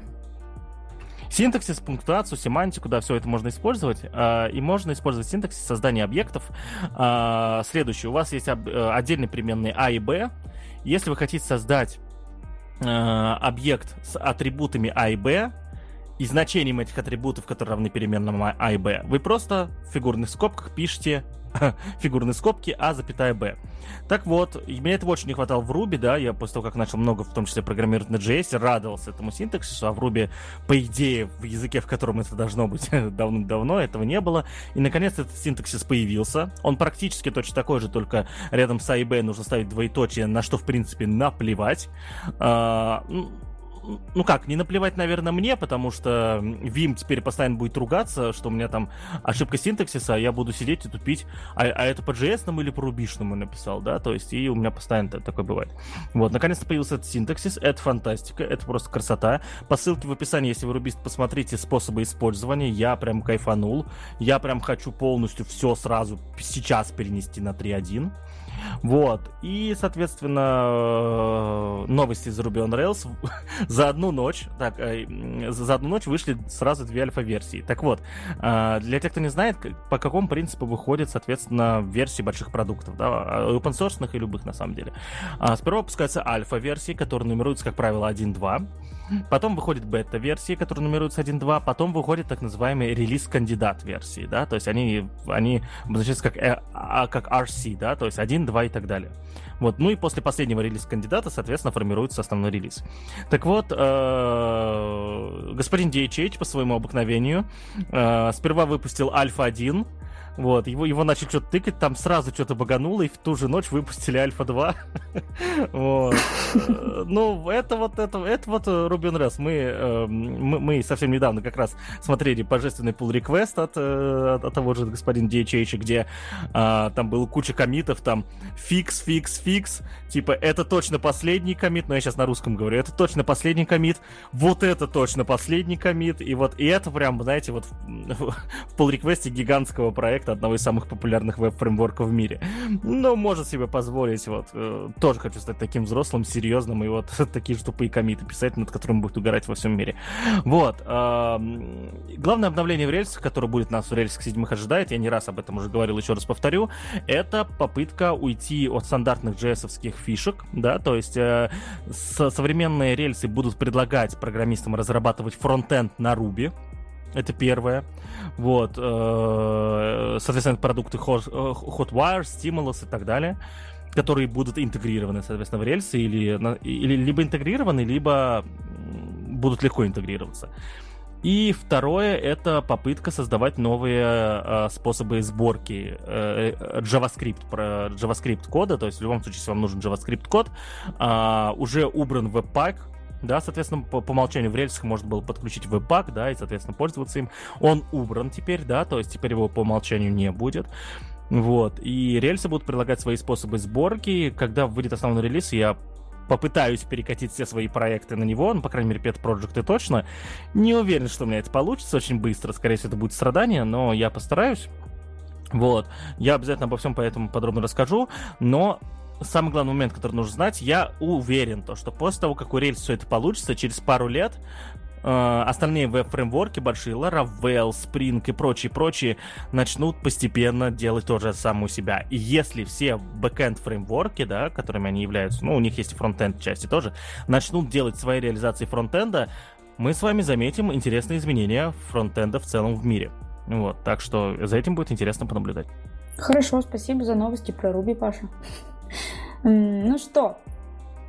C: Синтаксис, пунктуацию, семантику, да, все это можно использовать. Э, и можно использовать синтаксис создания объектов. Э, следующее. У вас есть э, отдельные переменные А и Б. Если вы хотите создать э, объект с атрибутами А и Б, и значением этих атрибутов, которые равны переменным А и Б, вы просто в фигурных скобках пишете фигурные скобки А, запятая Б. Так вот, мне этого очень не хватало в Ruby, да, я после того, как начал много, в том числе, программировать на JS, радовался этому синтаксису, а в Ruby, по идее, в языке, в котором это должно быть давно-давно, этого не было. И, наконец, этот синтаксис появился. Он практически точно такой же, только рядом с А и Б нужно ставить двоеточие, на что, в принципе, наплевать. Ну как, не наплевать, наверное, мне, потому что Vim теперь постоянно будет ругаться, что у меня там ошибка синтаксиса, а я буду сидеть и тупить, а, а это по JS или по рубишному написал, да, то есть и у меня постоянно такое бывает. Вот, наконец-то появился этот синтаксис, это фантастика, это просто красота. По ссылке в описании, если вы рубист, посмотрите способы использования, я прям кайфанул, я прям хочу полностью все сразу сейчас перенести на 3.1. Вот. И, соответственно, э, новости из Ruby on Rails за одну ночь, так, э, за одну ночь вышли сразу две альфа-версии. Так вот, э, для тех, кто не знает, по какому принципу выходят, соответственно, версии больших продуктов, да, open source и любых, на самом деле. А, сперва выпускаются альфа-версии, которые нумеруются, как правило, 1.2. Потом выходит бета-версии, которые нумеруются 1.2. Потом выходит так называемый релиз-кандидат версии, да, то есть они, они обозначаются как, а, как RC, да, то есть 1, 2 и так далее. Вот. Ну и после последнего релиза кандидата, соответственно, формируется основной релиз. Так вот, э, господин DHH по своему обыкновению э, сперва выпустил Альфа 1, вот, его, его начали что-то тыкать, там сразу что-то багануло, и в ту же ночь выпустили Альфа 2. вот. Ну, это вот, это, это вот Ruby on Мы, э, мы, мы совсем недавно как раз смотрели божественный request от, э, от, от того же господина DHH, где а, там было куча комитов, там fix, fix, fix, типа, это точно последний комит, но я сейчас на русском говорю, это точно последний комит, вот это точно последний комит, и вот, и это прям, знаете, вот в, в pull request гигантского проекта одного из самых популярных веб-фреймворков в мире. Но может себе позволить, вот, э, тоже хочу стать таким взрослым, серьезным, и вот такие же тупые комиты писать, над которыми будет угорать во всем мире. Вот. Э, главное обновление в рельсах, которое будет нас в рельсах седьмых ожидает, я не раз об этом уже говорил, еще раз повторю, это попытка уйти от стандартных JS-овских фишек, да, то есть э, современные рельсы будут предлагать программистам разрабатывать фронтенд на Ruby, это первое. Вот. Э, соответственно, продукты Hotwire, Stimulus и так далее, которые будут интегрированы, соответственно, в рельсы или, или либо интегрированы, либо будут легко интегрироваться. И второе это попытка создавать новые э, способы сборки э, JavaScript про JavaScript кода. То есть в любом случае, если вам нужен JavaScript код, э, уже убран Webpack, да, соответственно, по, по умолчанию в рельсах можно было подключить веб-пак, да, и, соответственно, пользоваться им. Он убран теперь, да, то есть теперь его по умолчанию не будет. Вот, и рельсы будут предлагать свои способы сборки. Когда выйдет основной релиз, я попытаюсь перекатить все свои проекты на него, ну, по крайней мере, Pet Project точно. Не уверен, что у меня это получится очень быстро, скорее всего, это будет страдание, но я постараюсь. Вот, я обязательно обо всем поэтому подробно расскажу, но самый главный момент, который нужно знать, я уверен, то, что после того, как у Rails все это получится, через пару лет э, остальные веб-фреймворки большие, Laravel, Spring и прочие-прочие начнут постепенно делать то же самое у себя. И если все бэкенд фреймворки, да, которыми они являются, ну, у них есть фронтенд части тоже, начнут делать свои реализации фронтенда, мы с вами заметим интересные изменения фронтенда в целом в мире. Вот, так что за этим будет интересно понаблюдать.
A: Хорошо, спасибо за новости про Ruby, Паша. Ну что,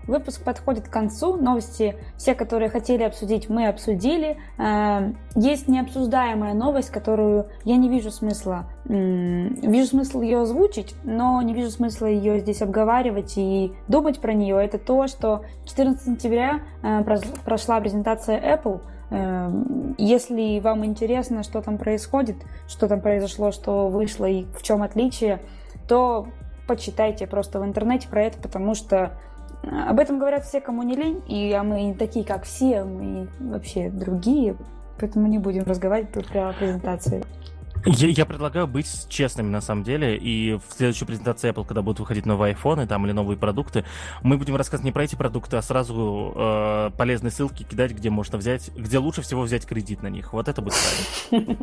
A: Выпуск подходит к концу. Новости, все, которые хотели обсудить, мы обсудили. Э, есть необсуждаемая новость, которую я не вижу смысла. Вижу смысл ее озвучить, но не вижу смысла ее здесь обговаривать и думать про нее. Это то, что 14 сентября э, прошла презентация Apple. Э, если вам интересно, что там происходит, что там произошло, что вышло и в чем отличие, то почитайте просто в интернете про это, потому что об этом говорят все, кому не лень, и а мы не такие, как все, мы вообще другие, поэтому не будем разговаривать про презентации.
C: Я, я предлагаю быть честными на самом деле, и в следующей презентации Apple, когда будут выходить новые айфоны там или новые продукты, мы будем рассказывать не про эти продукты, а сразу э, полезные ссылки кидать, где можно взять, где лучше всего взять кредит на них. Вот это будет правильно.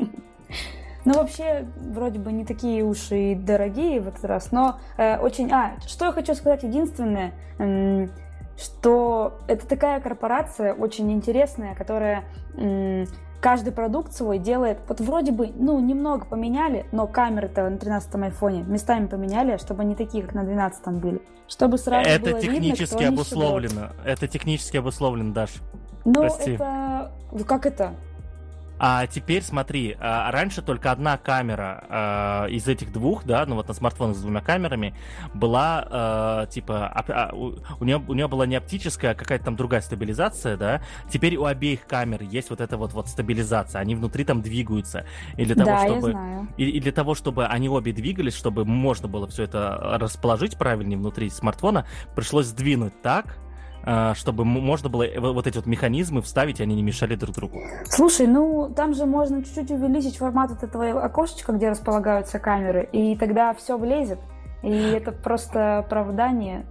A: Ну, вообще, вроде бы не такие уж и дорогие в этот раз, но э, очень... А, что я хочу сказать единственное, э, что это такая корпорация очень интересная, которая... Э, каждый продукт свой делает, вот вроде бы, ну, немного поменяли, но камеры-то на 13-м айфоне местами поменяли, чтобы они такие, как на 12-м были. Чтобы сразу
C: это
A: было
C: технически
A: видно,
C: обусловлено. Это технически обусловлено, Даш.
A: Ну, это... Как это?
C: А теперь смотри, а, раньше только одна камера а, из этих двух, да, ну вот на смартфонах с двумя камерами, была а, типа, у, нее, у нее была не оптическая, а какая-то там другая стабилизация, да. Теперь у обеих камер есть вот эта вот, вот стабилизация, они внутри там двигаются. И для того,
A: да,
C: чтобы,
A: я знаю.
C: И, и для того, чтобы они обе двигались, чтобы можно было все это расположить правильнее внутри смартфона, пришлось сдвинуть так, чтобы можно было вот эти вот механизмы вставить, и они не мешали друг другу.
A: Слушай, ну там же можно чуть-чуть увеличить формат от этого окошечка, где располагаются камеры, и тогда все влезет. И это просто оправдание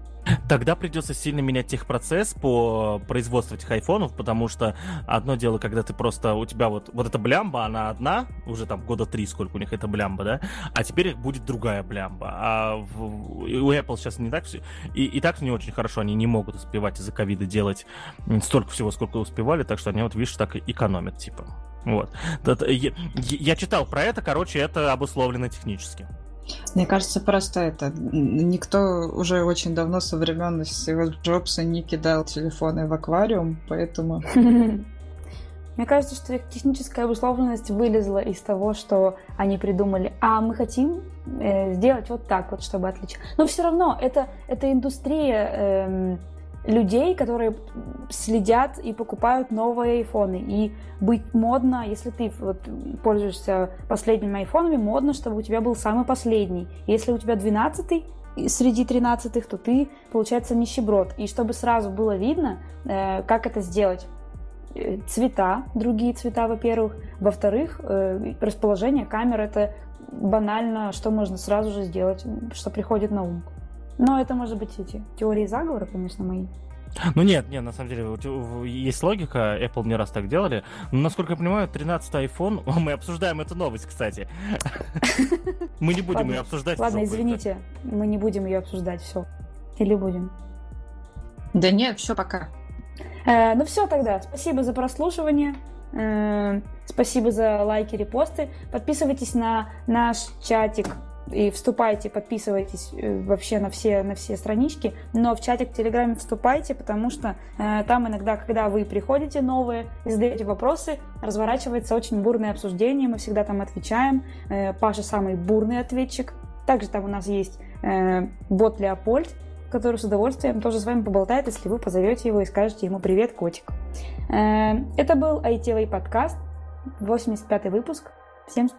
C: Тогда придется сильно менять техпроцесс по производству этих айфонов, потому что одно дело, когда ты просто, у тебя вот, вот эта блямба, она одна, уже там года три, сколько у них эта блямба, да, а теперь будет другая блямба. А в, у Apple сейчас не так все, и, и так не очень хорошо, они не могут успевать из-за ковида делать столько всего, сколько успевали, так что они вот, видишь, так экономят, типа. Вот. Я, читал про это, короче, это обусловлено технически.
B: Мне кажется, просто это никто уже очень давно со времен Стива Джобса не кидал телефоны в аквариум, поэтому...
A: Мне кажется, что их техническая обусловленность вылезла из того, что они придумали, а мы хотим э, сделать вот так вот, чтобы отличить. Но все равно это, это индустрия э, людей, которые следят и покупают новые айфоны. И быть модно, если ты вот пользуешься последними айфонами, модно, чтобы у тебя был самый последний. Если у тебя 12 среди 13 то ты, получается, нищеброд. И чтобы сразу было видно, э, как это сделать. э, цвета, другие цвета, во-первых. Во-вторых, э, расположение камер это банально, что можно сразу же сделать, что приходит на ум. Но это может быть эти теории заговора, конечно, мои.
C: Ну нет, нет, на самом деле есть логика, Apple не раз так делали. Но, насколько я понимаю, 13 iPhone, мы обсуждаем эту новость, кстати. Мы не будем ее обсуждать.
A: Ладно, извините, мы не будем ее обсуждать, все. Или будем?
B: Да нет, все, пока.
A: Э, ну все тогда, спасибо за прослушивание. Э, спасибо за лайки, репосты. Подписывайтесь на наш чатик и вступайте, подписывайтесь э, вообще на все, на все странички, но в чатик в Телеграме вступайте, потому что э, там иногда, когда вы приходите новые и задаете вопросы, разворачивается очень бурное обсуждение, мы всегда там отвечаем. Э, Паша самый бурный ответчик. Также там у нас есть э, бот Леопольд, который с удовольствием тоже с вами поболтает, если вы позовете его и скажете ему «Привет, котик». Э, это был ITV подкаст, 85 выпуск. Всем спасибо.